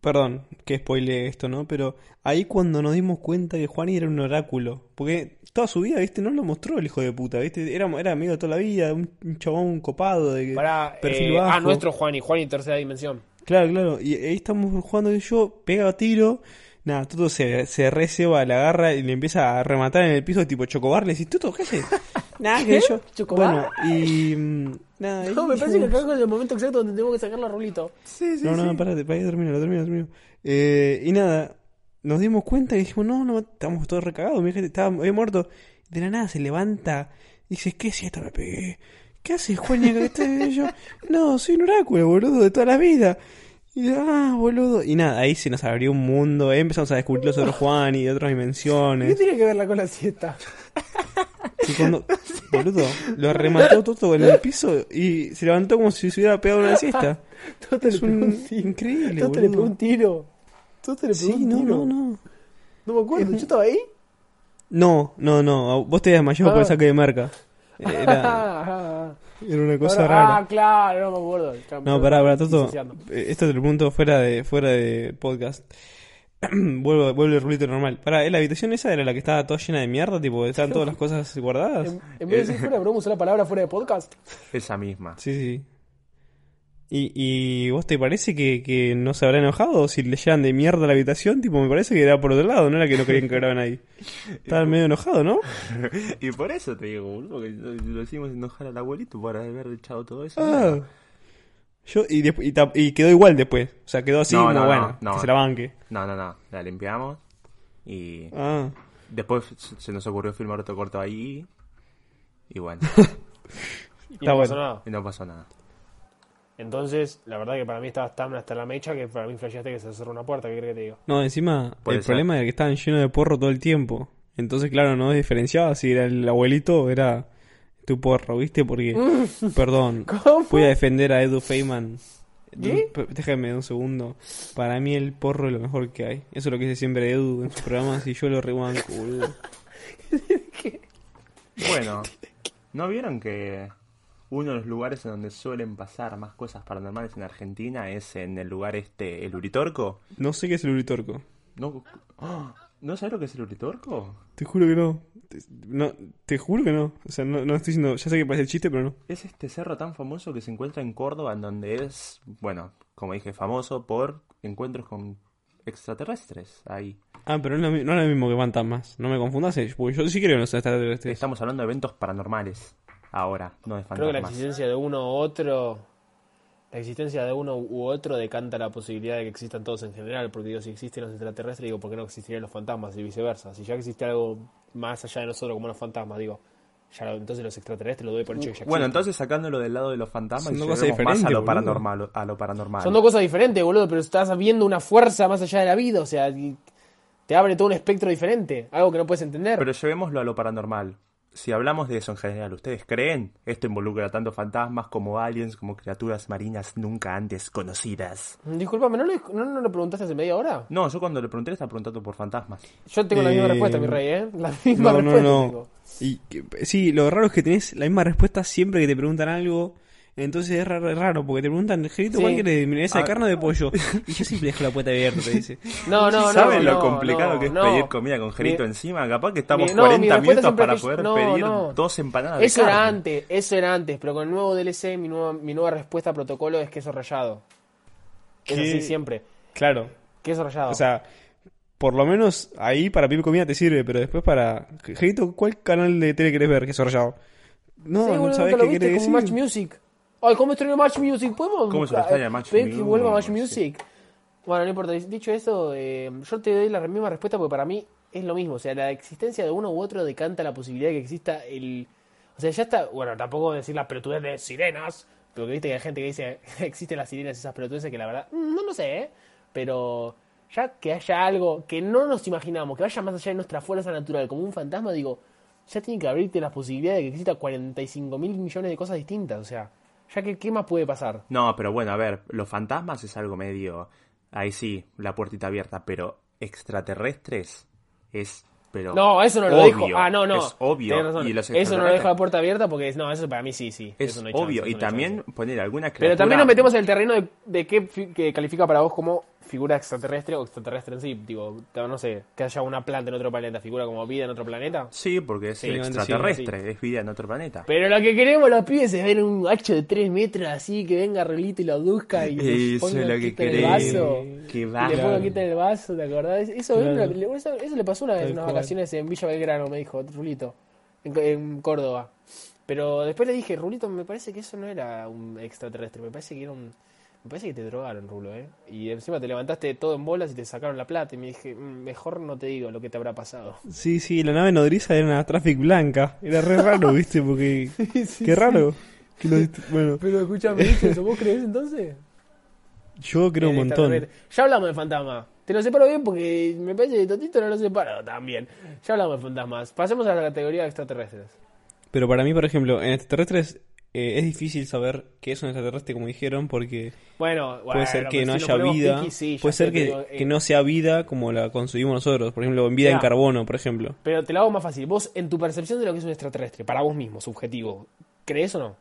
Perdón que spoile esto, ¿no? Pero ahí cuando nos dimos cuenta que Juani era un oráculo. Porque toda su vida, ¿viste? No lo mostró el hijo de puta, ¿viste? Era, era amigo de toda la vida, un, un chabón copado de Para, perfil eh, bajo. ah, nuestro Juani, Juani tercera dimensión. Claro, claro. Y ahí estamos jugando y yo, pega tiro. Nada, Toto se, se receba, la agarra y le empieza a rematar en el piso, tipo chocobar. Le decís, Toto, ¿qué haces? Nada, que yo. ¿Chocobar? Bueno, y. mm, Nada, No, me parece que acá es el momento exacto donde tengo que sacar la rulito. No, no, parate, para ahí termino, lo termino, termino. Eh, y nada, nos dimos cuenta y dijimos, no, no, estamos todos recagados, mi gente estaba había muerto. De la nada se levanta y dice, ¿qué si esta me pegué? ¿Qué haces, Juan? ¿Qué estás Y yo? No, soy un oráculo, boludo, de toda la vida. Y yo, ah, boludo. Y nada, ahí se nos abrió un mundo, ahí empezamos a descubrir los otros Juan y de otras ¿Qué dimensiones. tiene que verla con la siesta? Y cuando, boludo, lo remató todo en el piso y se levantó como si se hubiera pegado una siesta. Toto le Es pegó un un tiro. increíble, Toto le pegó un tiro. Toto le pegó Sí, un no, tiro. no, no. No me acuerdo, ¿yo estaba ahí? No, no, no. Vos te desmayó por Ah. el saque de marca. Era, Ah, era una cosa Ahora- rara. ah, claro, no me acuerdo. No, pará, pará, Toto. Esto te lo pregunto fuera de, fuera de podcast. vuelvo, vuelve el rulito normal. Pará, ¿eh, ¿la habitación esa era la que estaba toda llena de mierda? Tipo, estaban todas las cosas guardadas. En, en vez de decir fuera de broma, usar la palabra fuera de podcast. Esa misma. Sí, sí. ¿Y, y vos te parece que, que no se habrá enojado si le llevan de mierda a la habitación? Tipo, me parece que era por otro lado, no era que no querían que graben ahí. Estaban medio enojados, ¿no? y por eso te digo, boludo, que lo hicimos enojar al abuelito por haber echado todo eso. Ah. Yo, y, y, y quedó igual después. O sea, quedó así No, como no, bueno, no, no. que se la banque. No, no, no. La limpiamos y Ah. después se nos ocurrió filmar otro corto ahí. Y bueno, Y Está no pasó bueno. nada. y no pasó nada. Entonces, la verdad que para mí estaba tan hasta la mecha que para mí flasheaste que se cerró una puerta. ¿Qué crees que te digo? No, encima, Puede el ser. problema era que estaban llenos de porro todo el tiempo. Entonces, claro, no diferenciaba si era el abuelito o era tu porro, ¿viste? Porque, perdón, ¿Cómo? voy a defender a Edu Feynman. ¿Qué? Déjame un segundo. Para mí el porro es lo mejor que hay. Eso es lo que dice siempre Edu en sus programas y yo lo rebanco, boludo. Bueno, ¿no vieron que uno de los lugares en donde suelen pasar más cosas paranormales en Argentina es en el lugar este, el Uritorco? No sé qué es el uritorco. ¿No, ¡Ah! ¿No sabes lo que es el Uritorco? Te juro que no. Te, no, te juro que no. O sea, no, no estoy diciendo. Ya sé que parece el chiste, pero no. Es este cerro tan famoso que se encuentra en Córdoba, en donde es, bueno, como dije, famoso por encuentros con extraterrestres. Ahí. Ah, pero no es lo, mi- no es lo mismo que fantasmas. No me confundas, eh, porque yo sí creo en los extraterrestres. Estamos hablando de eventos paranormales ahora, no de Creo que la fantasmas. existencia de uno u otro la existencia de uno u otro decanta la posibilidad de que existan todos en general, porque digo, si existen los extraterrestres, digo, ¿por qué no existirían los fantasmas y viceversa? Si ya existe algo más allá de nosotros como los fantasmas, digo, ya lo- entonces los extraterrestres lo doy por hecho que ya Bueno, existen. entonces sacándolo del lado de los fantasmas Son y dos cosas más a diferentes, lo paranormal, a lo paranormal. Son dos cosas diferentes, boludo, pero estás viendo una fuerza más allá de la vida, o sea, te abre todo un espectro diferente, algo que no puedes entender. Pero llevémoslo a lo paranormal. Si hablamos de eso en general, ¿ustedes creen? Esto involucra tanto fantasmas como aliens, como criaturas marinas nunca antes conocidas. Disculpame, ¿no, le- no, no lo preguntaste hace media hora? No, yo cuando le pregunté le estaba preguntando por fantasmas. Yo tengo la misma Eh, respuesta, mi rey, ¿eh? La misma No, no, respuesta. no. tengo. Y que- sí, lo raro es que tenés la misma respuesta siempre que te preguntan algo. Entonces es raro, es raro porque te preguntan, Gerito. ¿cuál? ¿Milanesa de Ah. carne o de pollo? Y yo siempre dejo la puerta abierta, te dice. No, no, no. ¿Saben no, lo complicado que es pedir comida con gerito encima? Capaz que estamos mi- no, mi 40 respuesta minutos para poder pedir dos empanadas de Eso era carne. antes, eso era antes, pero con el nuevo DLC mi nueva, mi nueva respuesta a protocolo es queso rallado. Es así siempre. Claro, Queso rallado. o sea, por lo menos ahí para pedir comida te sirve, pero después para... Gerito, ¿cuál canal de tele querés ver? Que es rayado. No, no sabés qué como decir. Match Music. Ay, ¿cómo extraño Match Music? ¿Podemos ¿Cómo se extraña Match pedir que vuelva Match Music? Music? Bueno, no importa. Dicho eso, eh, yo te doy la misma respuesta porque para mí es lo mismo. O sea, la existencia de uno u otro decanta la posibilidad de que exista el... O sea, ya está... Bueno, tampoco decir la pelotudez de sirenas. Pero que viste que hay gente que dice existen las sirenas y esas pelotudeces que la verdad... mm, No lo sé, ¿eh? Pero ya que haya algo que no nos imaginamos, que vaya más allá de nuestra fuerza natural, como un fantasma, digo, ya tiene que abrirte las posibilidades de que exista 45 mil millones de cosas distintas. O sea, ya que, ¿qué más puede pasar? No, pero bueno, a ver, los fantasmas es algo medio... Ahí sí, la puertita abierta, pero extraterrestres es... Pero No, eso no lo dejo. Ah, no, no. Es obvio. Y los Eso no lo dejo la puerta abierta porque no, eso para mí sí, sí. Es Eso no hay obvio. chance, y no también poner alguna criatura... Pero también nos metemos en el terreno de, de qué que califica para vos como figura extraterrestre o extraterrestre en sí. Digo, no sé, que haya una planta en otro planeta, figura como vida en otro planeta. Sí, porque es Sí, sí, extraterrestre, es vida en otro planeta. Pero lo que queremos los pibes es ver un hacho de 3 metros así, que venga Rolito y lo aduzca y le Eso ponga es lo que quita en el queremos. vaso. Que le pongo quita en el vaso, ¿te acordás? Eso, Claro. eso, eso- eso le pasó una vez en unas cual. vacaciones en Villa Belgrano, me dijo Rulito, en, en Córdoba. Pero después le dije, Rulito, me parece que eso no era un extraterrestre, me parece que era un... Me parece que te drogaron, Rulo, ¿eh? Y encima te levantaste todo en bolas y te sacaron la plata. Y me dije, "Mm, mejor no te digo lo que te habrá pasado. Sí, sí, la nave nodriza era una traffic blanca. Era re raro, ¿viste? Porque... Qué raro. Que lo Bueno, Pero escúchame, ¿viste eso? ¿Vos crees entonces? yo creo un montón. Ya hablamos de fantasma. Te lo separo bien porque me parece que Totito no lo separo también. Ya hablamos de fantasmas. Pasemos a la categoría de extraterrestres. Pero para mí, por ejemplo, en extraterrestres eh, es difícil saber qué es un extraterrestre, como dijeron, porque Bueno, puede ser que no si haya vida. sí, puede ser que, pero, eh, que no sea vida como la concebimos nosotros. Por ejemplo, en vida en carbono, por ejemplo. Pero te lo hago más fácil. Vos, en tu percepción de lo que es un extraterrestre, para vos mismo, subjetivo, ¿crees o no?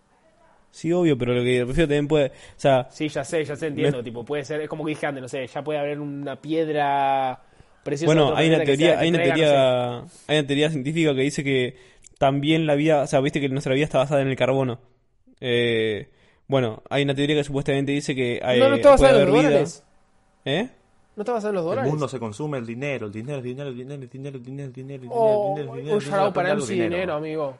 Sí, obvio, pero lo que refiero también puede. O sea, Sí, ya sé, ya sé, entiendo. Me- Tipo, puede ser, es como que dije antes, no sé, ya puede haber una piedra preciosa. bueno, hay una que teoría, sea, que hay una traiga, no teoría, hay una teoría científica que dice que también la vida, o sea, viste que nuestra vida está basada en el carbono. Eh, bueno, hay una teoría que supuestamente dice que hay, no, no puede haber los. Dólares. ¿Eh? ¿No te vas a los dólares? El mundo se consume el dinero, el dinero, el dinero, el dinero, el dinero, el dinero, el dinero, el dinero, el dinero. Un para MC dinero. amigo.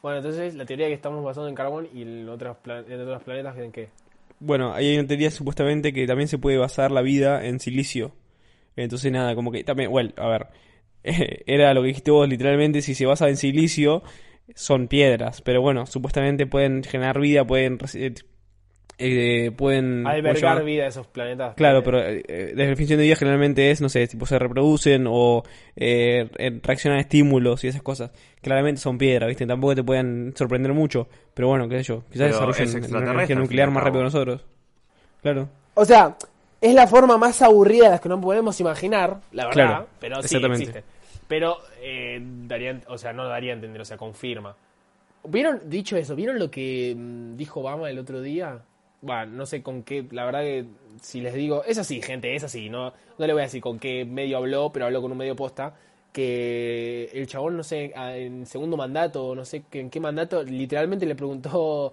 Bueno, entonces la teoría que estamos basando en carbón y en otros, en planetas, ¿en qué? Bueno, hay una teoría supuestamente que también se puede basar la vida en silicio. Entonces, nada, como que también, bueno, a ver. era lo que dijiste vos, literalmente, si se basa en silicio, son piedras, pero bueno, supuestamente pueden generar vida, pueden reci- eh, pueden ¿cómo se Albergar vida a esos planetas. Claro, Eh, pero eh, eh, la definición de vida generalmente es, no sé, tipo se reproducen o eh, eh, reaccionan a estímulos y esas cosas. Claramente son piedras, ¿viste? Tampoco te pueden sorprender mucho, pero bueno, qué sé yo, quizás Pero desarrollen una energía nuclear más rápido que nosotros. Claro. O sea, es la forma más aburrida de las que no podemos imaginar, la verdad, Claro, pero sí exactamente. existe. Pero eh, daría, o sea, no daría a entender, o sea, confirma. ¿Vieron, dicho eso, ¿vieron lo que mm, dijo Obama el otro día? Bueno, no sé con qué, la verdad que si les digo, es así, gente, es así, no, no le voy a decir con qué medio habló, pero habló con un medio posta, que el chabón, no sé, en segundo mandato, no sé en qué mandato, literalmente le preguntó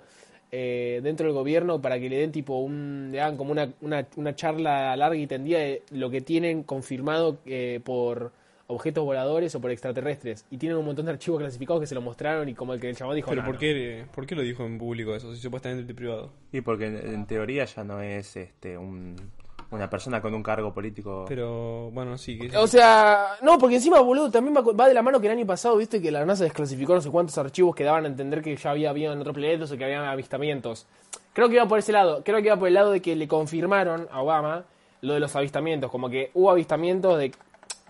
eh, dentro del gobierno para que le den tipo un, le hagan como una, una, una charla larga y tendida de lo que tienen confirmado eh, por objetos voladores o por extraterrestres. Y tienen un montón de archivos clasificados que se lo mostraron y como el que el chabón dijo. Pero "No, ¿por no". qué, ¿por qué lo dijo en público eso? Si supuestamente es privado. Y porque en, en teoría ya no es este un, una persona con un cargo político. Pero bueno, sí. Que O sea, no, porque encima, boludo, también va de la mano que el año pasado, viste, que la NASA desclasificó no sé cuántos archivos que daban a entender que ya había habido en otros planetas o que habían avistamientos. Creo que iba por ese lado, creo que iba por el lado de que le confirmaron a Obama lo de los avistamientos, como que hubo avistamientos de...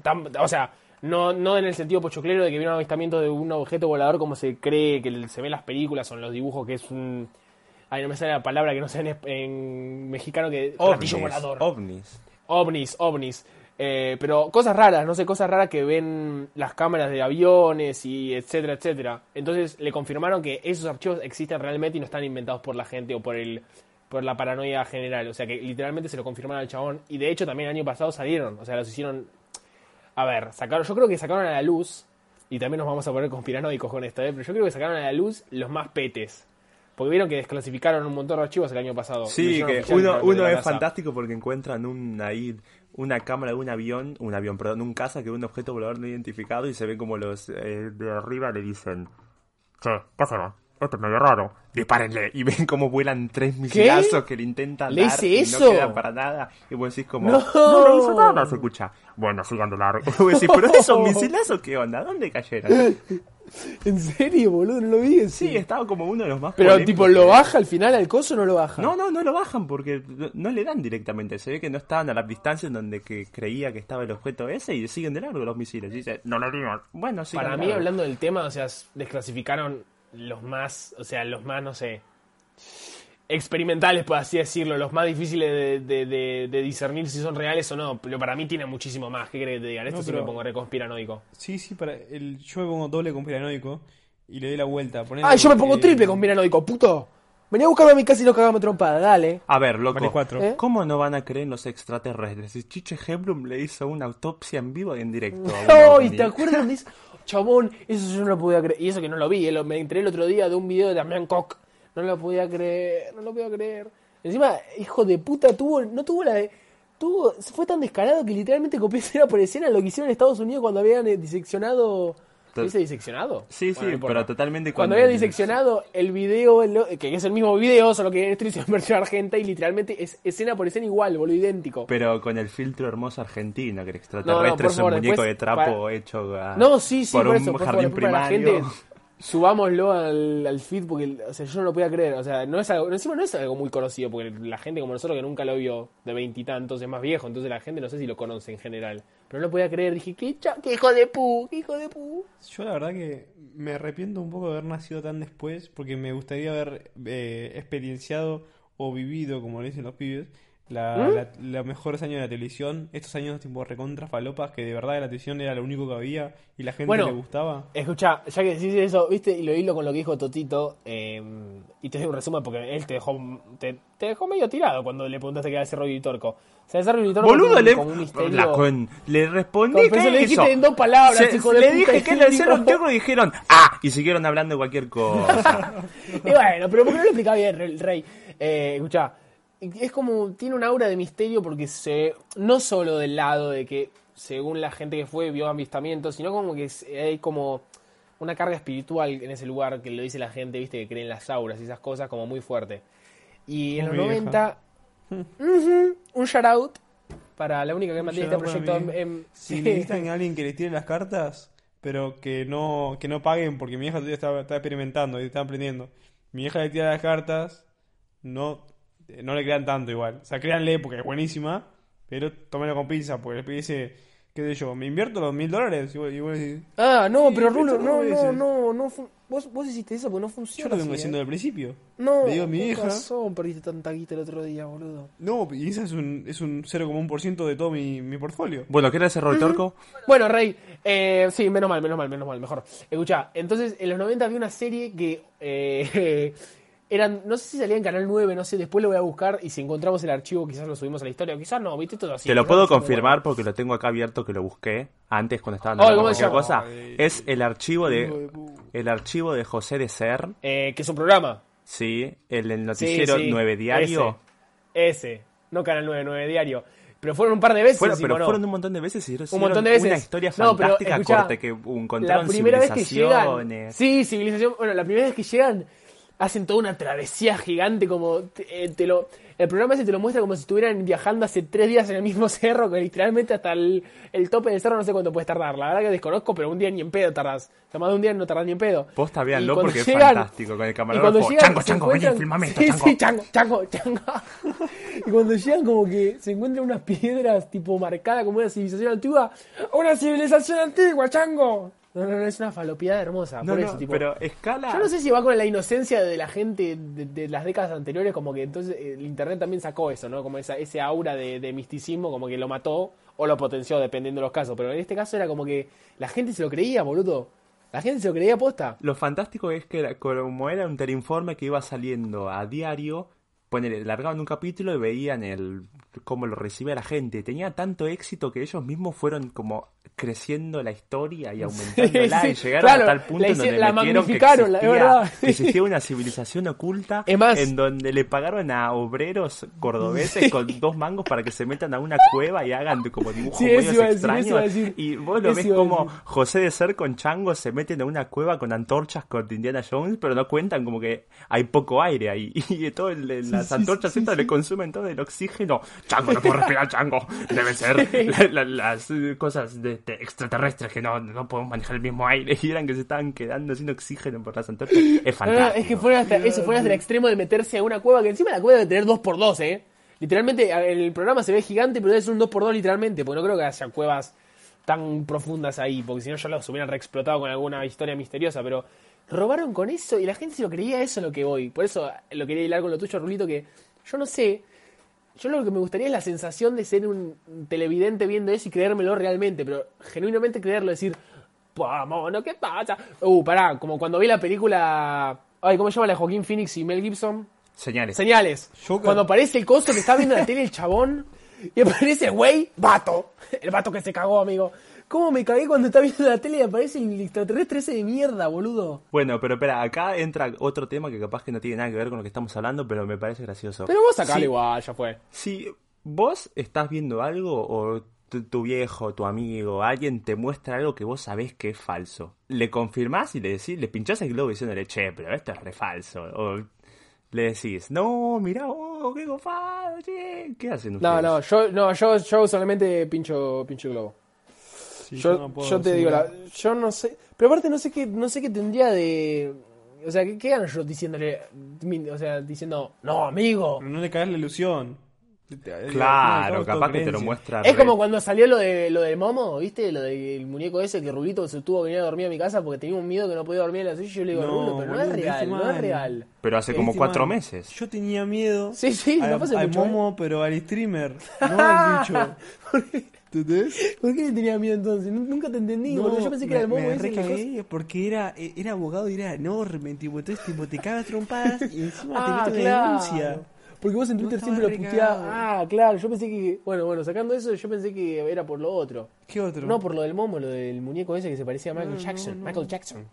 tam- o sea, no, no en el sentido pochoclero de que vieron avistamientos de un objeto volador como se cree que se ve en las películas o en los dibujos, que es un... Ay, no me sale la palabra que no sé en, mexicano que... ovnis, volador. ovnis. ovnis, ovnis. Eh, pero cosas raras, no sé, cosas raras que ven las cámaras de aviones y etcétera, etcétera. Entonces le confirmaron que esos archivos existen realmente y no están inventados por la gente o por el por la paranoia general. O sea que literalmente se lo confirmaron al chabón. Y de hecho también el año pasado salieron. O sea, los hicieron. A ver, sacaron, yo creo que sacaron a la luz. Y también nos vamos a poner conspiranoicos con esto, ¿eh? Pero yo creo que sacaron a la luz los más petes. Porque vieron que desclasificaron un montón de archivos el año pasado. Sí, que uno, uno es NASA. fantástico porque encuentran un, ahí una cámara de un avión, un avión, perdón, un caza que ve un objeto volador no identificado y se ve como los eh, de arriba le dicen, che, pásalo, esto es medio raro, dispárenle, y ven como vuelan tres misilazos que le intentan ¿Le dar hice y eso? no quedan para nada, y vos decís como, ¡No! no, no hizo nada, se escucha, bueno, sigan de largo, y vos decís, pero esos misilazos, ¿qué onda? ¿Dónde cayeron? ¿En serio, boludo? No lo vi. Sí, estaba como uno de los más Pero, tipo, ¿lo baja al final al coso o no lo baja? No, no, no lo bajan porque no- le dan directamente. Se ve que no estaban a la distancia en donde que creía que estaba el objeto ese y siguen de largo los misiles. Y dice, no lo digan. Bueno, sí. Para mí, hablando del tema, o sea, desclasificaron los más, o sea, los más, no sé, experimentales, por así decirlo, los más difíciles de, de- de- de discernir si son reales o no. Pero para mí tiene muchísimo más. ¿Qué querés que te digan? Esto No, sí me pongo re conspiranoico. Sí, sí, para el, yo me pongo doble conspiranoico y le doy la vuelta. Ponele ¡Ay, yo me pongo triple conspiranoico, puto! Vení a buscarme a mi casa y lo cagamos trompada, dale. A ver, loco. cuatro. ¿Eh? ¿Cómo no van a creer en los extraterrestres? Si Chiche Heblum le hizo una autopsia en vivo y en directo. ¡Ay, ovni. ¿te acuerdas de eso? Chabón, eso yo no lo podía creer. Y eso que no lo vi, eh, lo- me enteré el otro día de un video de Damián Koch. No lo podía creer, no lo podía creer. Encima, hijo de puta, tuvo, no tuvo la de- Tuvo, fue tan descarado que literalmente copió escena por escena lo que hicieron en Estados Unidos cuando habían eh, diseccionado. ¿Se dice diseccionado? Sí, sí, no pero totalmente Cuando cuando- habían diseccionado el video, el- que es el mismo video, solo que en esto hizo en versión argenta y literalmente es escena por escena igual, boludo, idéntico. Pero con el filtro hermoso argentino, que el extraterrestre no, es un favor, muñeco después, de trapo para- hecho a- No, sí, sí, por, por, un eso, por favor, jardín después para la primario. gente, subámoslo al, al feed porque, o sea, yo no lo podía creer, o sea, no es algo, encima no es algo muy conocido porque la gente como nosotros que nunca lo vio de veintitantos es más viejo, entonces la gente no sé si lo conoce en general, pero no lo podía creer, dije, qué, qué hijo de pu, qué hijo de pu. Yo la verdad que me arrepiento un poco de haber nacido tan después porque me gustaría haber eh, experienciado o vivido, como le dicen los pibes, la, ¿Mm? la- los mejores años de la televisión, estos años tipo recontra falopas que de verdad la televisión era lo único que había y la gente Bueno. le gustaba. Escucha, ya que decís eso, viste, y lo hilo con lo que dijo Totito, eh, y te doy un resumen porque él te dejó, te, te dejó medio tirado cuando le preguntaste qué era Robbie Torco. O sea, Torco Boludo, le, como un misterio... la con- le respondí Con- que le dijiste en dos palabras, Se- le dije que era cero entierro y dijeron ¡Ah! Y siguieron hablando de cualquier cosa. Y bueno, pero ¿por qué no lo explicaba bien el rey? Eh, escucha, es como, tiene un aura de misterio porque se, no solo del lado de que, según la gente que fue, vio avistamientos, sino como que hay como una carga espiritual en ese lugar que lo dice la gente, viste, que cree en las auras y esas cosas como muy fuerte. Y en Muy los vieja. 90, ujú, un shout out para la única que mantiene este proyecto en, en- Si necesitan a alguien que les tire las cartas, pero que no, que no paguen porque mi hija todavía está, está experimentando y está aprendiendo. Mi hija le tira las cartas, no, no le crean tanto igual. O sea, créanle porque es buenísima, pero tómenlo con pinza porque les dice, qué sé yo, me invierto los mil dólares y vos, decís, Ah, no, pero Rulo, no no, no, no, vos, vos hiciste eso porque no yo funciona. lo vengo así, haciendo ¿eh? desde el principio. No, Le digo a mi hija. razón perdiste tanta guita el otro día, boludo. No, y esa es un, es un 0,1% de todo mi, mi portfolio. bueno, ¿qué era ese Roy Torco? Bueno, Rey, eh, sí, menos mal, menos mal, menos mal, mejor. Escucha, entonces en los 90 había una serie que eh, eran, no sé si salía en Canal 9, no sé, después lo voy a buscar y si encontramos el archivo quizás lo subimos a la historia, o quizás no, viste todo así. Te lo puedo confirmar porque lo tengo acá abierto que lo busqué antes cuando estaban hablando ¿cómo de se cualquier cosa. Ay, Es el archivo de el archivo de José de Ser, Eh, que es un programa. sí, el, noticiero sí, 9 diario. Ese, ese, no Canal 9, 9 diario. Pero fueron un par de veces. Fueron, pero no. fueron un montón de veces y un montón de veces. una historia No, pero fantástica escuchá, corte que encontraron la primera vez que llegan. civilizaciones. Sí, civilización. Bueno, la primera vez que llegan, hacen toda una travesía gigante. Como te, eh, te lo, el programa ese te lo muestra como si estuvieran viajando hace tres días en el mismo cerro, que literalmente hasta el, el tope del cerro no sé cuánto puedes tardar. La verdad que desconozco, pero un día ni en pedo tardás. O sea, más de un día no tardás ni en pedo. Posta, véanlo porque es llegan- fantástico con el camarógrafo. llegan, Chango, chango, vení, filmame esto, sí, chango. Sí, chango, chango, chango. y cuando llegan como que se encuentran unas piedras tipo marcadas como una civilización antigua. ¡Una civilización antigua, chango! No, no, no, es una falopiada hermosa. No, por no, tipo, pero escala. yo no sé si va con la inocencia de la gente de, de las décadas anteriores, como que entonces eh, el internet también sacó eso, ¿no? Como esa, ese aura de, de misticismo, como que lo mató o lo potenció, dependiendo de los casos. Pero en este caso era como que la gente se lo creía, boludo. La gente se lo creía posta. Lo fantástico es que era- como era un teleinforme que iba saliendo a diario, ponele, largaban un capítulo y veían el cómo lo recibía la gente. Tenía tanto éxito que ellos mismos fueron como creciendo la historia y aumentándola Sí, y llegaron claro, a tal punto en donde la metieron que magnificaron, la- es existía, verdad. que existía una civilización oculta en donde le pagaron a obreros cordobeses con dos mangos para que se metan a una cueva y hagan como dibujos Sí, medios extraños decir. y vos lo ves como. José de Ser con Chango se meten a una cueva con antorchas con Indiana Jones, pero no cuentan como que hay poco aire ahí. Y todo el- el- las antorchas estas le consumen todo el oxígeno. Chango, no puedo respirar, Chango. Deben ser la- la- las eh, cosas de, de extraterrestres que no, no podemos manejar el mismo aire. Y eran que se estaban quedando sin oxígeno por las antorchas. Es No, no, fantástico. es que fueron hasta, eso fueron hasta el extremo de meterse a una cueva, que encima la cueva debe tener 2x2, ¿eh? Literalmente, el programa se ve gigante, pero debe ser un 2x2 literalmente, porque no creo que haya cuevas tan profundas ahí, porque si no ya los hubieran reexplotado con alguna historia misteriosa, pero robaron con eso y la gente se lo creía, eso es lo que voy. Por eso lo quería hilar con lo tuyo, Rulito, que yo no sé, yo lo que me gustaría es la sensación de ser un televidente viendo eso y creérmelo realmente, pero genuinamente creerlo, decir, vamos, ¿no? ¿Qué pasa? Uh, pará, como cuando vi la película, ay, ¿cómo se llama la de Joaquín Phoenix y Mel Gibson? Señales. Señales. Cuando aparece el coso que está viendo en la tele el chabón y aparece el güey, vato. El vato que se cagó, amigo. ¿Cómo me cagué cuando está viendo la tele y aparece el extraterrestre ese de mierda, boludo? Bueno, pero espera, acá entra otro tema que capaz que no tiene nada que ver con lo que estamos hablando, pero me parece gracioso. Pero vos sacalo Sí. igual, ya fue. Si vos estás viendo algo o tu, viejo, tu amigo, alguien te muestra algo que vos sabés que es falso, le confirmás y le decís, le pinchás el globo diciéndole, che, pero esto es re falso. O le decís, no, mirá vos, qué cofado, che. ¿Qué hacen ustedes? No, no, yo, no, yo, yo solamente pincho, pincho el globo. Sí, yo, no puedo yo te digo, la, yo no sé. Pero aparte no sé qué, no sé qué tendría de. O sea, ¿qué, qué gano yo diciéndole, o sea, diciendo, no, amigo? Pero no le caes la ilusión. Claro, capaz que te lo muestra. Es re- como cuando salió lo de lo del Momo, ¿viste? Lo del muñeco ese que Rulito se tuvo que venir a dormir a mi casa porque tenía un miedo que no podía dormir en la suya. Y yo le digo, No, Rulo, pero no es real, no es real. Pero hace como cuatro man, meses. Yo tenía miedo. Sí, sí, al, no pasa al mucho, ¿eh? momo, pero al streamer, no al bicho. ¿Entendés? ¿Por qué le tenía miedo entonces? Nu- Nunca te entendí, boludo. Yo pensé que era el Momo ese. que porque era, era abogado y era enorme, tipo, entonces tipo, te cagas trompadas y encima Ah, te mete claro. denuncia. Porque vos en Twitter No siempre lo puteabas. Ah, claro, yo pensé que. Bueno, bueno, sacando eso, yo pensé que era por lo otro. ¿Qué otro? No, por lo del momo, lo del muñeco ese que se parecía a Michael No, Jackson. no, no. Michael Jackson.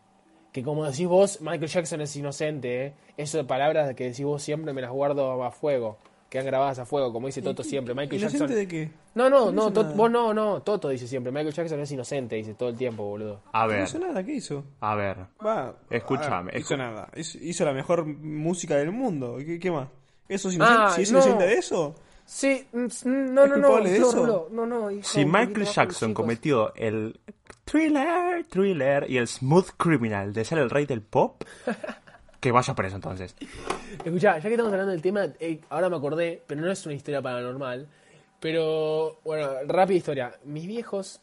Que como decís vos, Michael Jackson es inocente, ¿eh? Eso de palabras que decís vos siempre me las guardo a fuego. Quedan grabadas a fuego, como dice Toto siempre. Michael ¿Inocente Jackson. de qué? No, no, No no, vos no, no, Toto dice siempre. Michael Jackson es inocente, dice todo el tiempo, boludo. A No ver, hizo nada, ¿qué hizo? a ver. Va, Escúchame, hizo nada. Hizo, hizo la mejor música del mundo. ¿Qué, qué más? ¿Eso es inocente? Ah, ¿Si es no. inocente de eso? Sí, mm, no, ¿Es no, no, no, eso? Rulo, no, no, hijo, Si Michael Jackson cometió el thriller, thriller y el smooth criminal de ser el rey del pop, que vaya preso entonces. Escuchá, ya que estamos hablando del tema, eh, ahora me acordé, pero no es una historia paranormal. Pero, bueno, rápida historia. Mis viejos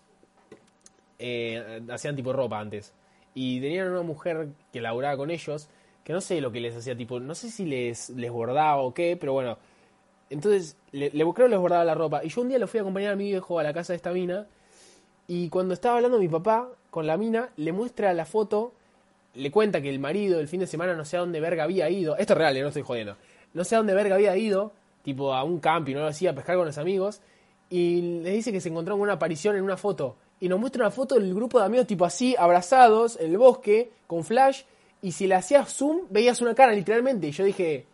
eh, hacían tipo ropa antes. Y tenían una mujer que laburaba con ellos, que no sé lo que les hacía, tipo, no sé si les, les bordaba o qué, pero bueno. Entonces, le, le creo les bordaba la ropa. Y yo un día lo fui a acompañar a mi viejo a la casa de esta mina. Y cuando estaba hablando mi papá con la mina, le muestra la foto le cuenta que el marido el fin de semana no sé a dónde verga había ido. Esto es real, eh, no estoy jodiendo. No sé a dónde verga había ido, tipo a un camping o algo así, a pescar con los amigos. Y le dice que se encontró con una aparición en una foto. Y nos muestra una foto del grupo de amigos, tipo así, abrazados, en el bosque, con flash. Y si le hacías zoom, veías una cara, literalmente. Y yo dije,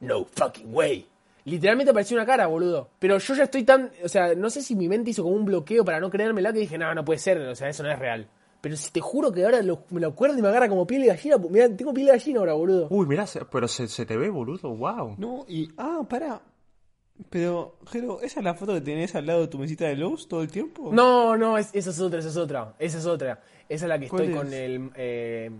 no fucking way. Literalmente apareció una cara, boludo. Pero yo ya estoy tan. O sea, no sé si mi mente hizo como un bloqueo para no creérmela que dije, no, no puede ser. O sea, eso no es real. Pero si te juro que ahora lo- me lo acuerdo y me agarra como piel de gallina. Mirá, tengo piel de gallina ahora, boludo. Uy, mirá, se- pero se, se te ve, boludo, wow. No, y. Ah, pará. Pero, Jero, ¿esa es la foto que tenés al lado de tu mesita de luz todo el tiempo? No, no, es- esa es otra, esa es otra. Esa es otra. Esa es la que ¿Cuál estoy es? con el. eh,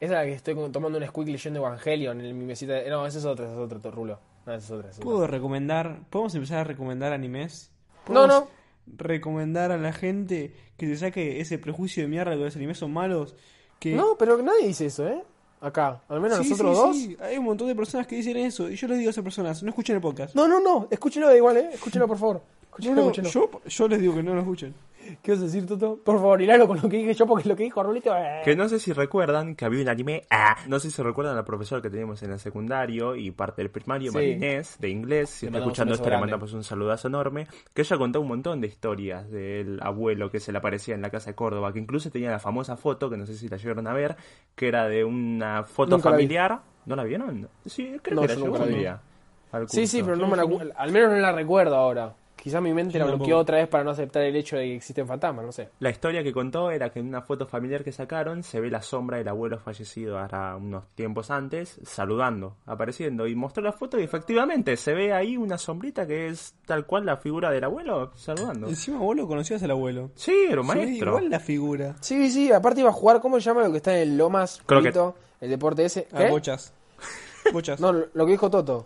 esa es la que estoy con- tomando un squeak leyendo Evangelion en mi mesita. de- no, esa es otra, esa es otra, Rulo. No, esa es otra. esa es otra. ¿Puedo recomendar? ¿Podemos empezar a recomendar animes? No, ¿Podemos no. Recomendar a la gente que se saque ese prejuicio de mierda de que los animes son malos? Que... No, pero nadie dice eso, ¿eh? Acá. Al menos Sí, nosotros sí, dos. sí. Hay un montón de personas que dicen eso y yo les digo a esas personas, no escuchen el podcast. No, no, no. Escúchelo da igual, ¿eh? Escúchelo, por favor. Escúchelo, No, no, escúchelo. yo, yo les digo que no lo escuchen. ¿Qué vas a decir, Toto? Por favor, hilalo con lo que dije yo, porque lo que dijo Rulito. eh. Que no sé si recuerdan que había un anime. Ah, no sé si recuerdan al profesor que teníamos en el secundario y parte del primario, Sí. Marinés, de inglés. Si está escuchando esto, le mandamos un saludazo enorme. Que ella contó un montón de historias del abuelo que se le aparecía en la casa de Córdoba. Que incluso tenía la famosa foto, que no sé si la llegaron a ver, que era de una foto Nunca la familiar. ¿No la vieron? Sí, creo No, que la yo nunca la vi. Sí, sí, pero no me la, al menos no la recuerdo ahora. Quizá mi mente la bloqueó otra vez para no aceptar el hecho de que existen fantasmas, no sé. La historia que contó era que en una foto familiar que sacaron se ve la sombra del abuelo fallecido ahora unos tiempos antes, saludando, apareciendo, y mostró la foto y efectivamente se ve ahí una sombrita que es tal cual la figura del abuelo saludando. Encima vos lo conocías al abuelo. Sí, era un maestro. igual la figura. Sí, sí, aparte iba a jugar, ¿cómo se llama lo que está en el Lomas? Croquet. El deporte ese. A ¿Qué? bochas. Bochas. No, lo que dijo Toto.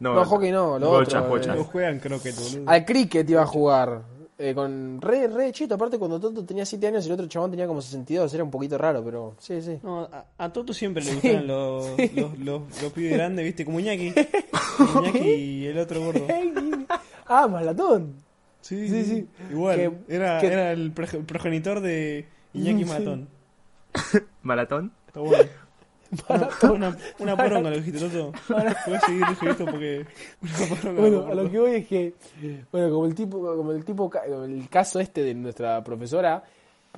No, hockey no, lo bochas, otro, bochas. No juegan croquet, boludo. Al cricket iba a jugar. eh, con re, re chito, aparte cuando Toto tenía 7 años y el otro chabón tenía como 62, era un poquito raro, pero sí, sí. No, a, a Toto siempre le gustaban los, los, los, los pibes grandes, viste, como Iñaki. Iñaki y el otro gordo. ah, malatón. Sí, Sí, sí. Igual, Que- era, que- era el proge- progenitor de Iñaki Sí. Matón. Maratón. Está bueno. Una, una, una poronga lo dijiste, Toto. Puedes seguir esto porque. Una poronga. Bueno, a lo que voy es que, bueno, como el tipo, como el tipo, como el caso este de nuestra profesora,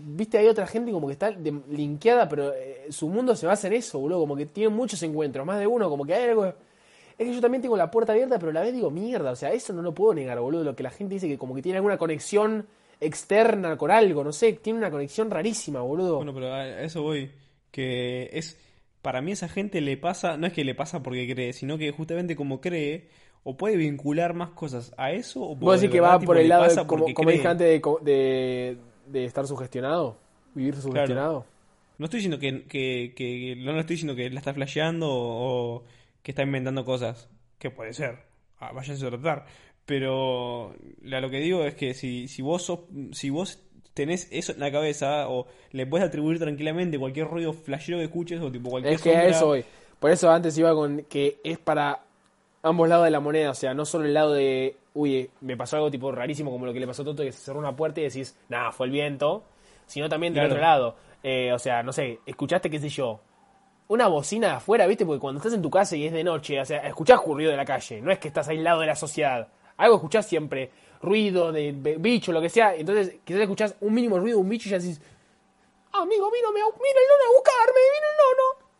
viste, hay otra gente como que está de- linkeada, pero eh, su mundo se basa en eso, boludo, como que tiene muchos encuentros, más de uno, como que hay algo... Es que yo también tengo la puerta abierta, pero a la vez digo, mierda, o sea, eso no lo puedo negar, boludo, lo que la gente dice que como que tiene alguna conexión externa con algo, no sé, tiene una conexión rarísima, boludo. Bueno, pero a eso voy. Que es. Para mí, esa gente le pasa. No es que le pasa porque cree, sino que justamente como cree. O puede vincular más cosas a eso. O ¿Vos de decís que va tipo, por el lado, de, como, como dije antes, de, de, de estar sugestionado? ¿Vivir sugestionado? No estoy diciendo que, que, que- no, no estoy diciendo que la está flasheando o, o que está inventando cosas, que puede ser, ah, váyanse a tratar, pero la- lo que digo es que si, si vos sos, si vos tenés eso en la cabeza o le puedes atribuir tranquilamente cualquier ruido flashero que escuches o tipo cualquier Es que a eso voy. Por eso antes iba con que es para ambos lados de la moneda. O sea, no solo el lado de, uy, me pasó algo tipo rarísimo como lo que le pasó a Toto, que se cerró una puerta y decís, nada, fue el viento. Sino también del Claro. otro lado. Eh, o sea, no sé, escuchaste, qué sé yo, una bocina de afuera, ¿viste? Porque cuando estás en tu casa y es de noche, o sea, escuchás ruido de la calle. No es que estás aislado de la sociedad. Algo escuchás siempre. Ruido de bicho, lo que sea. Entonces, quizás escuchás un mínimo ruido de un bicho y ya decís, amigo, vino, me, vino el nono a buscarme, vino el nono.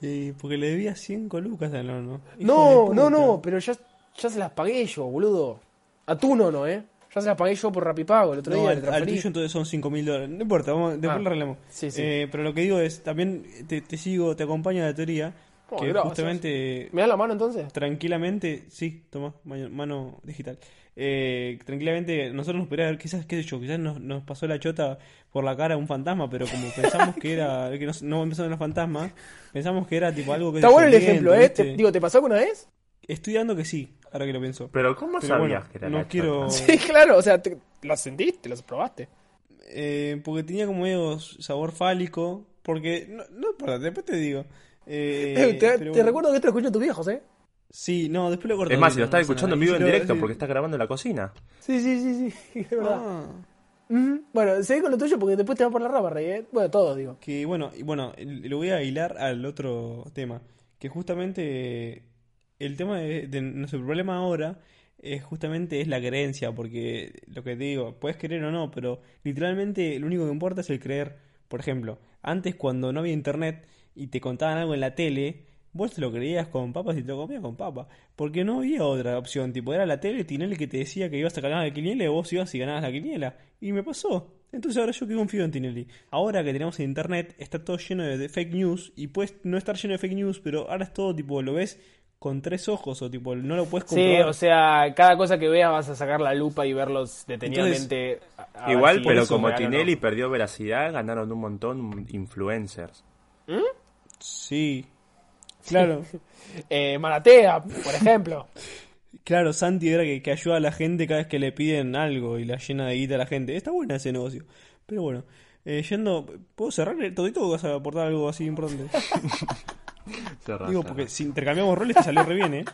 Sí, porque le debía 100 lucas al nono. Hijo No, no, no, pero ya, ya se las pagué yo, boludo. A tú no, no, ¿eh? Ya se las pagué yo por Rapipago el otro No, día. al, al tuyo entonces son 5 mil dólares. No importa, vamos, después Ah, lo arreglamos. sí, sí. Eh, pero lo que digo es, también te, te sigo, te acompaño a la teoría. Oh, que gracias. justamente, ¿Me da la mano entonces? tranquilamente, sí, toma, mano digital. Eh, tranquilamente, nosotros nos podría haber, quizás, qué sé yo, quizás nos, nos pasó la chota por la cara un fantasma, pero como pensamos que era, que no, no empezaron los fantasmas, pensamos que era tipo algo que Está bueno el ejemplo, ¿eh? Te- digo, ¿te pasó alguna vez? Estoy dando que sí, ahora que lo pienso. Pero ¿cómo Pero sabías bueno, que era no la quiero- chota? Sí, claro, o sea, te, ¿las sentiste? ¿Las probaste? Eh, porque tenía como medio sabor fálico. Porque, no, no importa, después te digo. Eh, Eh, te pero te bueno. recuerdo que esto lo escuchan tus viejos, ¿eh? Sí, no, después lo corto. Es más, si lo estás escuchando en vivo en directo porque está grabando en la cocina. Sí, sí, sí, sí, es verdad. Ah. Bueno, seguí con lo tuyo porque después te va por la rama, Rey, ¿eh? Bueno, todo, digo. que bueno, y bueno, lo voy a hilar al otro tema. Que justamente el tema de, de nuestro problema ahora es justamente es la creencia. Porque lo que te digo, puedes creer o no, pero literalmente lo único que importa es el creer. Por ejemplo, antes cuando no había internet y te contaban algo en la tele, vos te lo creías con papas y te lo comías con papas. Porque no había otra opción. Tipo, era la tele Tinelli que te decía que ibas a ganar la quiniela y vos ibas y ganabas la quiniela. Y me pasó. Entonces ahora yo que confío en Tinelli. Ahora que tenemos internet, está todo lleno de, fake news. Y puedes no estar lleno de fake news, pero ahora es todo tipo, lo ves con tres ojos o tipo, no lo puedes Sí, comprobar. o sea, cada cosa que veas vas a sacar la lupa y verlos detenidamente. a- a ver Igual, si pero como no. Tinelli perdió veracidad, ganaron un montón influencers. Sí. Claro. Eh, Maratea, por ejemplo. Claro, Santi era que, que ayuda a la gente cada vez que le piden algo y la llena de guita a la gente. Está buena ese negocio. Pero bueno, eh, yendo, ¿puedo cerrar el todito o vas a aportar algo así importante? Cerrá, Digo, porque si intercambiamos roles te salió re bien, ¿eh?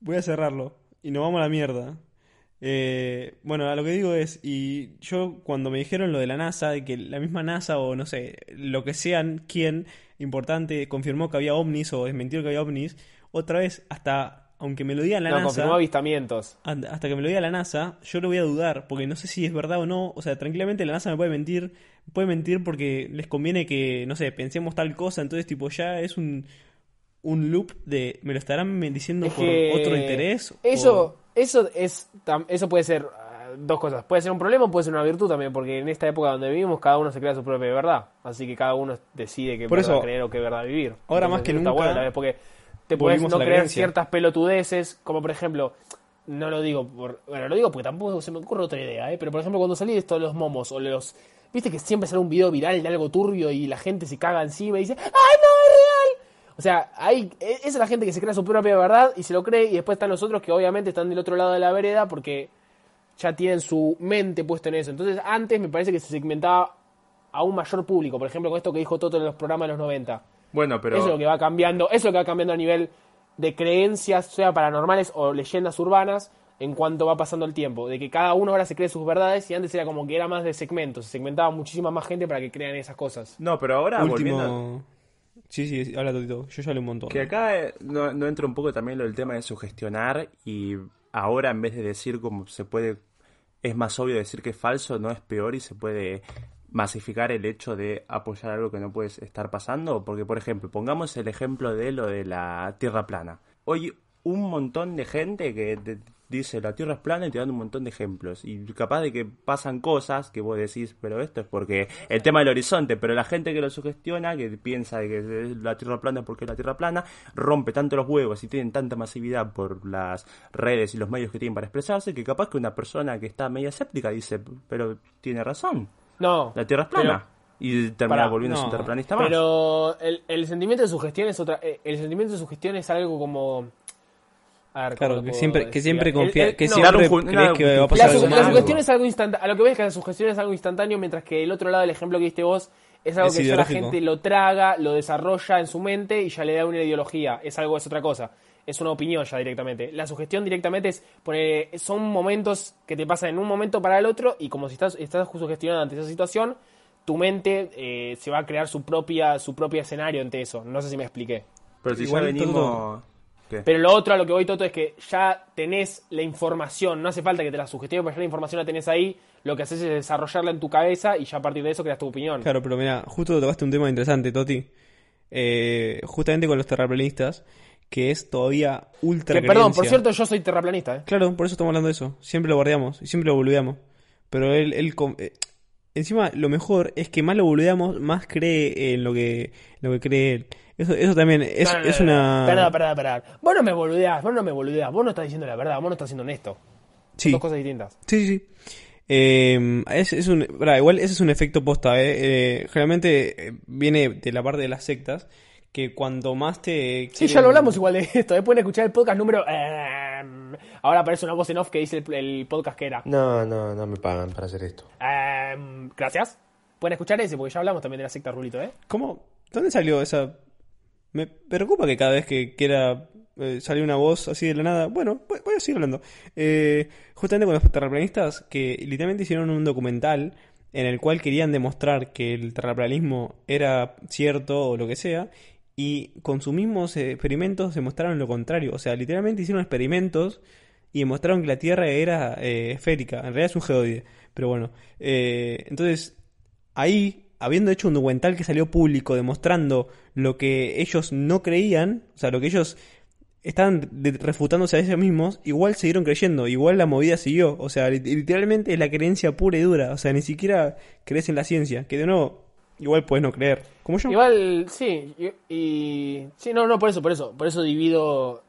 Voy a cerrarlo y nos vamos a la mierda. Eh, bueno, a lo que digo es, y yo cuando me dijeron lo de la NASA, de que la misma NASA o no sé, lo que sean, quien importante, confirmó que había ovnis o desmintió que había ovnis, otra vez, hasta, aunque me lo diga la no, NASA... confirmó avistamientos. Hasta que me lo diga la NASA, yo lo voy a dudar, porque no sé si es verdad o no. O sea, tranquilamente la NASA me puede mentir, puede mentir porque les conviene que, no sé, pensemos tal cosa. Entonces, tipo, ya es un, un loop de, ¿me lo estarán diciendo Es por que otro interés? Eso, O- eso es eso puede ser dos cosas. Puede ser un problema o puede ser una virtud también, porque en esta época donde vivimos cada uno se crea su propia verdad. Así que cada uno decide qué Por verdad eso, creer o qué verdad vivir. ahora más que nunca, bueno, tal vez, porque te puedes no creer creencia. ciertas pelotudeces, como por ejemplo, no lo digo por, bueno, lo digo porque tampoco se me ocurre otra idea, ¿eh? pero por ejemplo cuando salí de esto de los momos o los Viste que siempre sale un video viral de algo turbio y la gente se caga encima y dice, ¡ay, no, es real! O sea, hay, e- esa es la gente que se crea su propia verdad y se lo cree, y después están los otros que obviamente están del otro lado de la vereda porque ya tienen su mente puesta en eso. Entonces, antes me parece que se segmentaba a un mayor público. Por ejemplo, con esto que dijo Toto en los programas de los 90. Bueno, pero. Eso es lo que va cambiando, eso es lo que va cambiando a nivel de creencias, sea paranormales o leyendas urbanas, en cuanto va pasando el tiempo. De que cada uno ahora se cree sus verdades y antes era como que era más de segmentos. Se segmentaba muchísima más gente para que crean esas cosas. No, pero ahora volviendo. Último... Sí, sí, habla Totito. Yo ya hablé un montón. Que acá eh, no, no entra un poco también lo del tema de sugestionar y ahora en vez de decir como se puede, es más obvio decir que es falso, no es peor y se puede masificar el hecho de apoyar algo que no puede estar pasando. Porque, por ejemplo, pongamos el ejemplo de lo de la Tierra plana. Hoy un montón de gente que dice la Tierra es plana y te dan un montón de ejemplos. Y capaz de que pasan cosas que vos decís, pero esto es porque el tema del horizonte, pero la gente que lo sugestiona, que piensa de que la Tierra plana es porque es la Tierra plana, rompe tanto los huevos y tienen tanta masividad por las redes y los medios que tienen para expresarse, que capaz que una persona que está media escéptica dice, pero tiene razón, No. la Tierra es pero- plana. y termina volviéndose no, un terraplanista más. Pero el, el sentimiento de sugestión es otra. eh, El sentimiento de sugestión es algo como. A ver, ¿cómo Claro, que siempre, que siempre confía, el- que no, siempre crees que va a la pasar La, algo sugestión es algo instantáneo. A lo que ves que la sugestión es algo instantáneo, mientras que el otro lado del ejemplo que diste vos es algo Es que ya la gente lo traga, lo desarrolla en su mente y ya le da una ideología. Es algo, es otra cosa. Es una opinión ya directamente. La sugestión directamente es poner, son momentos que te pasan en un momento para el otro y como si estás, estás sugestionado ante esa situación, tu mente eh, se va a crear su propia, su propio escenario ante eso. No sé si me expliqué. Pero si Igual ya venimos... todo- ¿Qué? Pero lo otro a lo que voy, Toto, es que ya tenés la información. No hace falta que te la sugestiones, porque ya la información la tenés ahí. Lo que haces es desarrollarla en tu cabeza y ya a partir de eso creas tu opinión. Claro, pero mira, justo tocaste un tema interesante, Toti. Eh, justamente con los terraplanistas, que es todavía ultra Que, perdón, por cierto, yo soy terraplanista, ¿eh? Claro, por eso estamos hablando de eso. Siempre lo guardiamos y siempre lo boludeamos. Pero él, él con- eh, encima lo mejor es que más lo boludeamos, más cree en lo que, lo que cree él. Eso, eso también es, No, no, es no, no. una... Perdón, perdón, perdón. Vos no me boludeás, vos no me boludeás. Vos no estás diciendo la verdad, vos no estás siendo honesto. Son Sí. dos cosas distintas. Sí, sí, sí. Eh, es, es un, pará, igual ese es un efecto posta, ¿eh? Eh, generalmente eh, viene de la parte de las sectas, que cuanto más te... Sí, ya lo hablamos igual de esto. ¿eh? Pueden escuchar el podcast número... ehm, ahora aparece una voz en off que dice el, el podcast que era. No, no, no me pagan para hacer esto. Ehm, gracias. Pueden escuchar ese, porque ya hablamos también de la secta Rulito, ¿eh? ¿Cómo? ¿Dónde salió esa...? Me preocupa que cada vez que quiera eh, salir una voz así de la nada... Bueno, voy, voy a seguir hablando. Eh, justamente con los terraplanistas, que literalmente hicieron un documental en el cual querían demostrar que el terraplanismo era cierto o lo que sea, y con sus mismos experimentos demostraron lo contrario. O sea, literalmente hicieron experimentos y demostraron que la Tierra era eh, esférica. En realidad es un geoide. Pero bueno, eh, entonces ahí habiendo hecho un documental que salió público demostrando lo que ellos no creían, o sea, lo que ellos estaban refutándose a ellos mismos, igual siguieron creyendo, igual la movida siguió. O sea, lit- literalmente es la creencia pura y dura. O sea, ni siquiera crees en la ciencia, que de nuevo, igual puedes no creer. Como yo. Igual, sí, y- Sí, no, no, por eso, por eso. Por eso divido.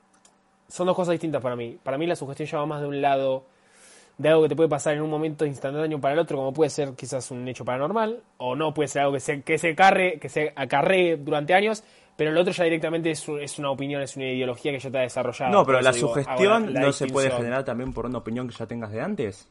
Son dos cosas distintas para mí. Para mí la sugestión lleva más de un lado de algo que te puede pasar en un momento instantáneo para el otro, como puede ser quizás un hecho paranormal, o no puede ser algo que se, que se carre, que se acarree durante años, pero el otro ya directamente es, un- es una opinión, es una ideología que ya está desarrollada. No, pero la digo, sugestión ahora, la no se puede generar también por una opinión que ya tengas de antes.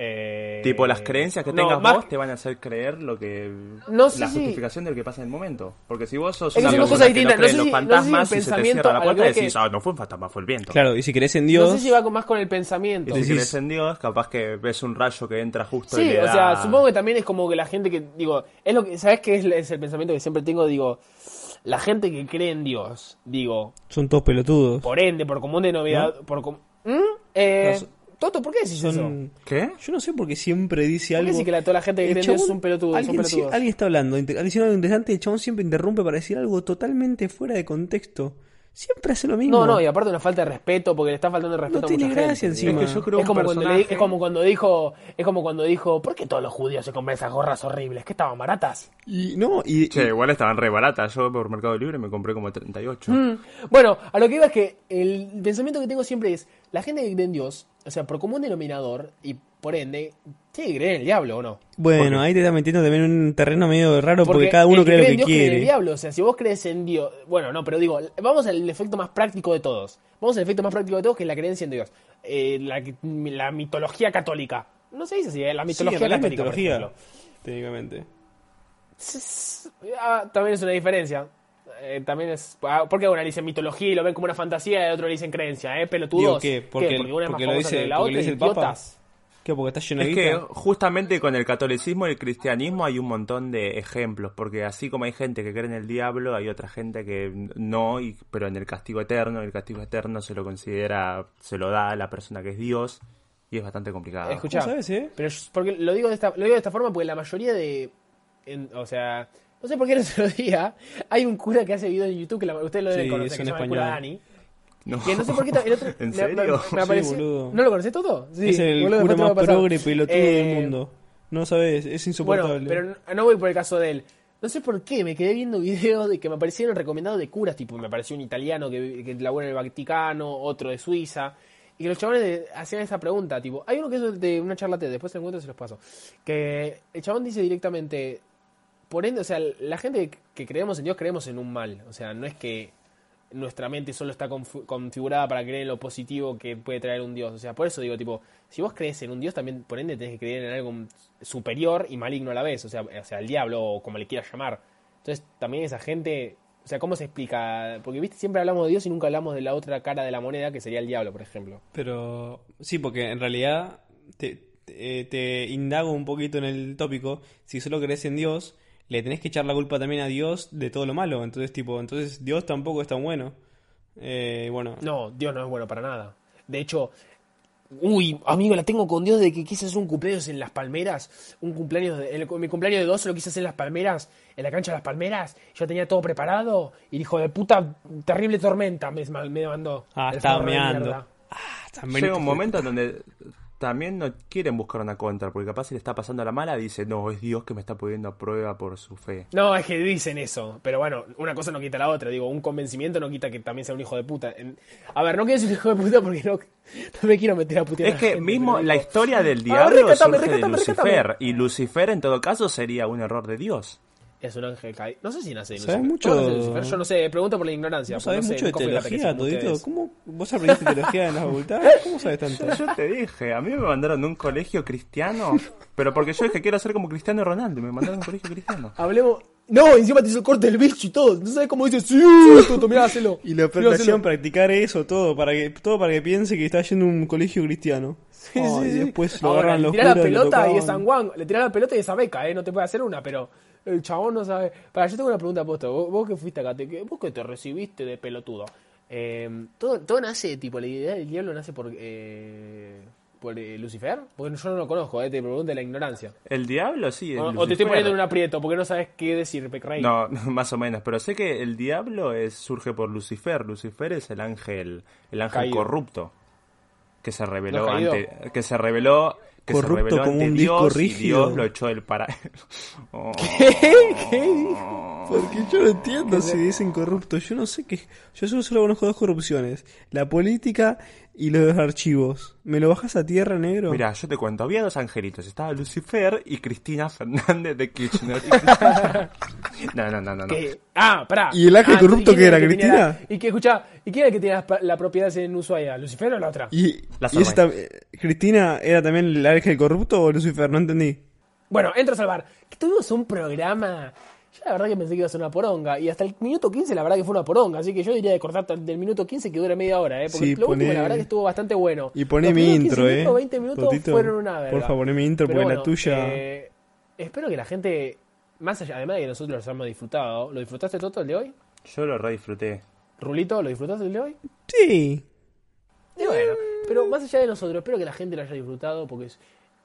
Eh, tipo, las creencias que no, tengas más- vos te van a hacer creer lo que. No sé la si- justificación de lo que pasa en el momento. Porque si vos sos que una persona que no No los sé si- no sé si el fantasmas y se te cierra la puerta que y que- decís, ah, no fue un fantasma, fue el viento. Claro, y si crees en Dios. No sé si va más con el pensamiento. Y si Decís- crees en Dios, capaz que ves un rayo que entra justo y Sí, le o sea, supongo que también es como que la gente que, digo, es lo que, ¿sabes qué es, es el pensamiento que siempre tengo? Digo, la gente que cree en Dios, digo, Son todos pelotudos. por ende, por común denominador, por com- ¿Mm? Eh, No, Toto, ¿por qué decís eso? Son. ¿Qué? Yo no sé por qué siempre dice ¿Por qué algo. que la- toda la gente que cree son pelotudos, son alguien, pelotudos? alguien está hablando, inter- diciendo algo interesante y el chabón siempre interrumpe para decir algo totalmente fuera de contexto. Siempre hace lo mismo. No, no, y aparte una falta de respeto, porque le está faltando el respeto No a mucha tiene gente. gracia digo. encima. Es que yo creo Es un como, cuando le- personaje- es como cuando dijo, es como cuando dijo, ¿por qué todos los judíos se compran esas gorras horribles? ¿Que estaban baratas? Y no, y, Che, igual estaban re baratas. Yo por Mercado Libre me compré como 38. Mm. Bueno, a lo que iba es que el pensamiento que tengo siempre es, la gente que cree en Dios, o sea, por común denominador, y por ende, que creer en el diablo o no. bueno, ahí te estás metiendo también en un terreno medio raro porque, cada el uno cree lo que Dios cree en el quiere. diablo, o sea, si vos crees en Dios, bueno, no, pero digo, vamos al efecto más práctico de todos. Vamos al efecto más práctico de todos, que es la creencia en Dios. Eh, la, la mitología católica. No se dice así, ¿eh? la Sí, mitología realidad católica, mitología, técnicamente. Ah, también es una diferencia. Eh, también es. ah, ¿Por qué una le dicen mitología y lo ven como una fantasía y el otro le dicen creencia? ¿Eh? Pelotudos. Digo, ¿qué? Porque- Porque una es más porque lo famosa dice- que la porque lo otra, dice el Papa. Porque está lleno de Es que justamente con el catolicismo y el cristianismo hay un montón de ejemplos, porque así como hay gente que cree en el diablo, hay otra gente que no, y, pero en el castigo eterno, el castigo eterno se lo considera, se lo da a la persona que es Dios, y es bastante complicado. Escuchá, ¿Cómo sabes, eh? pero yo- porque lo digo de esta, lo digo de esta forma porque la mayoría de. en- o sea, no sé por qué no se lo diga. Hay un cura que hace videos en YouTube que la- ustedes lo deben Sí, conocer, es que se llama el cura. Dani. No. Que no sé por qué. el otro- ¿En me- serio? Me, me Sí, apareció- boludo. ¿No lo conoces todo? Sí, es el boludo, cura más progre pelotudo Eh, del mundo. No sabes, es insoportable. Bueno, pero no- voy por el caso de él. No sé por qué, me quedé viendo videos de que me aparecieron recomendados de curas, tipo, me apareció un italiano que, que labora en el Vaticano, otro de Suiza, y que los chavales de- hacían esa pregunta, tipo, hay uno que es de una charla TED, después se encuentro y se los paso, que el chabón dice directamente, por ende, o sea, la gente que creemos en Dios creemos en un mal, o sea, no es que nuestra mente solo está configurada para creer en lo positivo que puede traer un Dios. O sea, por eso digo, tipo, si vos crees en un Dios, también por ende tenés que creer en algo superior y maligno a la vez. O sea, o sea el diablo o como le quieras llamar. Entonces, también esa gente, o sea, ¿cómo se explica? Porque, viste, siempre hablamos de Dios y nunca hablamos de la otra cara de la moneda, que sería el diablo, por ejemplo. Pero sí, porque en realidad te, te, te indago un poquito en el tópico. Si solo crees en Dios, le tenés que echar la culpa también a Dios de todo lo malo. Entonces, tipo, entonces Dios tampoco es tan bueno. Eh, bueno, No, Dios no es bueno para nada. De hecho, uy, amigo, la tengo con Dios de que quise hacer un cumpleaños en Las Palmeras. Un cumpleaños, de, mi cumpleaños de 12 lo quise hacer en Las Palmeras, en la cancha de Las Palmeras. Yo tenía todo preparado y dijo, de puta, terrible tormenta me, me mandó. Ah, estaba meando. tan Llega un momento en donde también no quieren buscar una contra, porque capaz si le está pasando la mala, dice, no, es Dios que me está poniendo a prueba por su fe. No, es que dicen eso, pero bueno, una cosa no quita la otra. Digo, un convencimiento no quita que también sea un hijo de puta. A ver, no quiero ser un hijo de puta porque no, no me quiero meter a putear. Es a la que gente, mismo la historia del Ah, diablo surge de Lucifer, y Lucifer en todo caso sería un error de Dios. Es un ángel caído. No sé si nace de ¿Sabes Lucifer. mucho? ¿Cómo nace Lucifer? Yo no sé, pregunto por la ignorancia. ¿Vos porque sabés no sé, mucho de la teología, todito? ¿Cómo vos aprendiste teología en la facultad? ¿Cómo sabes tanto? Yo te dije, a mí me mandaron a un colegio cristiano, pero porque yo dije quiero ser como Cristiano Ronaldo, me mandaron a un colegio cristiano. Hablemos. No, encima te hizo el corte del bicho y todo. No sabes cómo dice, sí, Toto, mirá, hacelo. Y hacelo. hacían practicar eso, todo, para que, todo para que piense que está yendo a un colegio cristiano. Sí, Ay, sí, sí. y después lo Ahora, agarran le los tirás la y pelota y es San Juan. Le tirás la pelota y esa beca, ¿eh? No te puede hacer una, pero el chabón no sabe. Para, yo tengo una pregunta puesta. Vos, vos que fuiste acá, te- vos que te recibiste de pelotudo. Eh, todo, todo nace, tipo, la idea del diablo nace por. Eh, por eh, Lucifer? Porque yo no lo conozco, eh, te pregunto de la ignorancia. El diablo, sí. es O, o te estoy poniendo en un aprieto porque no sabes qué decir, Pecrey. No, más o menos, pero sé que el diablo es, surge por Lucifer. Lucifer es el ángel, el ángel Caído. corrupto que se reveló ¿No ante, que se reveló, que Corrupto se como un disco Dios y rígido. Dios lo echó del paraíso. Oh. Porque yo no entiendo si dicen corrupto. Yo no sé qué. Yo solo, solo conozco dos corrupciones: la política y los archivos. ¿Me lo bajas a tierra, negro? Mira, yo te cuento, había dos angelitos, estaba Lucifer y Cristina Fernández de Kirchner. no, no, no, no. no. Ah, pará. ¿Y el ángel Ah, corrupto ¿y quién qué era, que tenía Cristina? la- y que, escuchá, ¿y quién era el que tenía la, la propiedad en Ushuaia? ¿Lucifer o la otra? ¿Y, La y tam- eh, Cristina era también el ángel corrupto o Lucifer? No entendí. Bueno, entro a salvar. Que tuvimos un programa. Yo la verdad que pensé que iba a ser una poronga. Y hasta el minuto 15 la verdad que fue una poronga. Así que yo diría de cortar del minuto 15 que dura media hora, ¿eh? Porque Sí, lo último la verdad que estuvo bastante bueno. Y poné Los mi intro, 15 ¿eh? minutos, 20 minutos Totito, fueron una verga. por favor, poné mi intro, Pero porque la tuya- eh, espero que la gente, más allá, además de que nosotros los hemos disfrutado, ¿lo disfrutaste todo el de hoy? Yo lo re disfruté. Rulito, ¿lo disfrutaste el de hoy? Sí. Y bueno, pero más allá de nosotros, espero que la gente lo haya disfrutado porque es...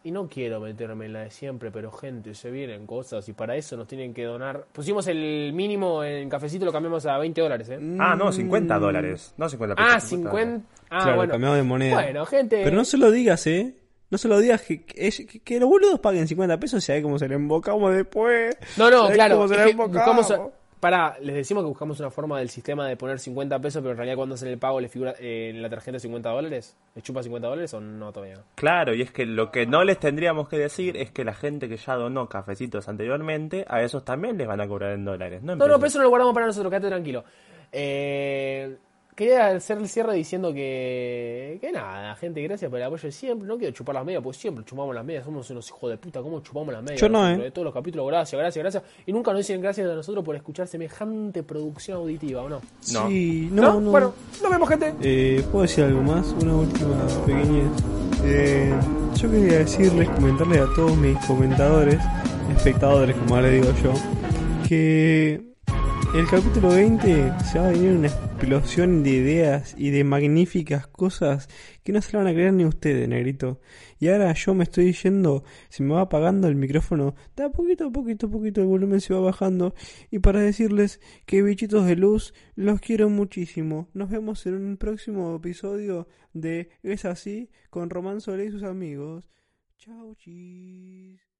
Y no quiero meterme en la de siempre, pero gente, se vienen cosas y para eso nos tienen que donar. Pusimos el mínimo en cafecito, lo cambiamos a 20 dólares, ¿eh? Ah, no, 50 dólares. No 50 pesos. Ah, 50. Ah, claro, bueno. cambiado de moneda. Bueno, gente. Pero no se lo digas, ¿eh? No se lo digas que, que, que- que los boludos paguen 50 pesos y sabe cómo se le embocamos después. No, no, ¿Sabés claro. cómo se que embocamos? Pará, les decimos que buscamos una forma del sistema de poner 50 pesos, pero en realidad cuando hacen el pago le figura eh, en la tarjeta 50 dólares. ¿Le chupa 50 dólares o no todavía? Claro, y es que lo que no les tendríamos que decir es que la gente que ya donó cafecitos anteriormente, a esos también les van a cobrar en dólares. No, en No, no, pero eso no lo guardamos para nosotros, quédate tranquilo. Eh, quería hacer el cierre diciendo que. Que nada, gente, gracias por el apoyo de siempre. No quiero chupar las medias, porque siempre chupamos las medias. Somos unos hijos de puta, ¿cómo chupamos las medias? Yo no, ¿eh? De todos los capítulos, gracias, gracias, gracias. Y nunca nos dicen gracias a nosotros por escuchar semejante producción auditiva, ¿o no? No. Sí, no, no. Bueno, nos vemos, gente. Eh, ¿Puedo decir algo más? Una última pequeña. Eh, yo quería decirles, comentarles a todos mis comentadores, espectadores, como ahora digo yo, que el capítulo 20 se va a venir una explosión de ideas y de magníficas cosas que no se la van a creer ni ustedes, negrito. Y ahora yo me estoy yendo, se me va apagando el micrófono, da poquito a poquito poquito el volumen se va bajando. Y para decirles que bichitos de luz, los quiero muchísimo. Nos vemos en un próximo episodio de Es así con Román Solé y sus amigos. Chau, chis.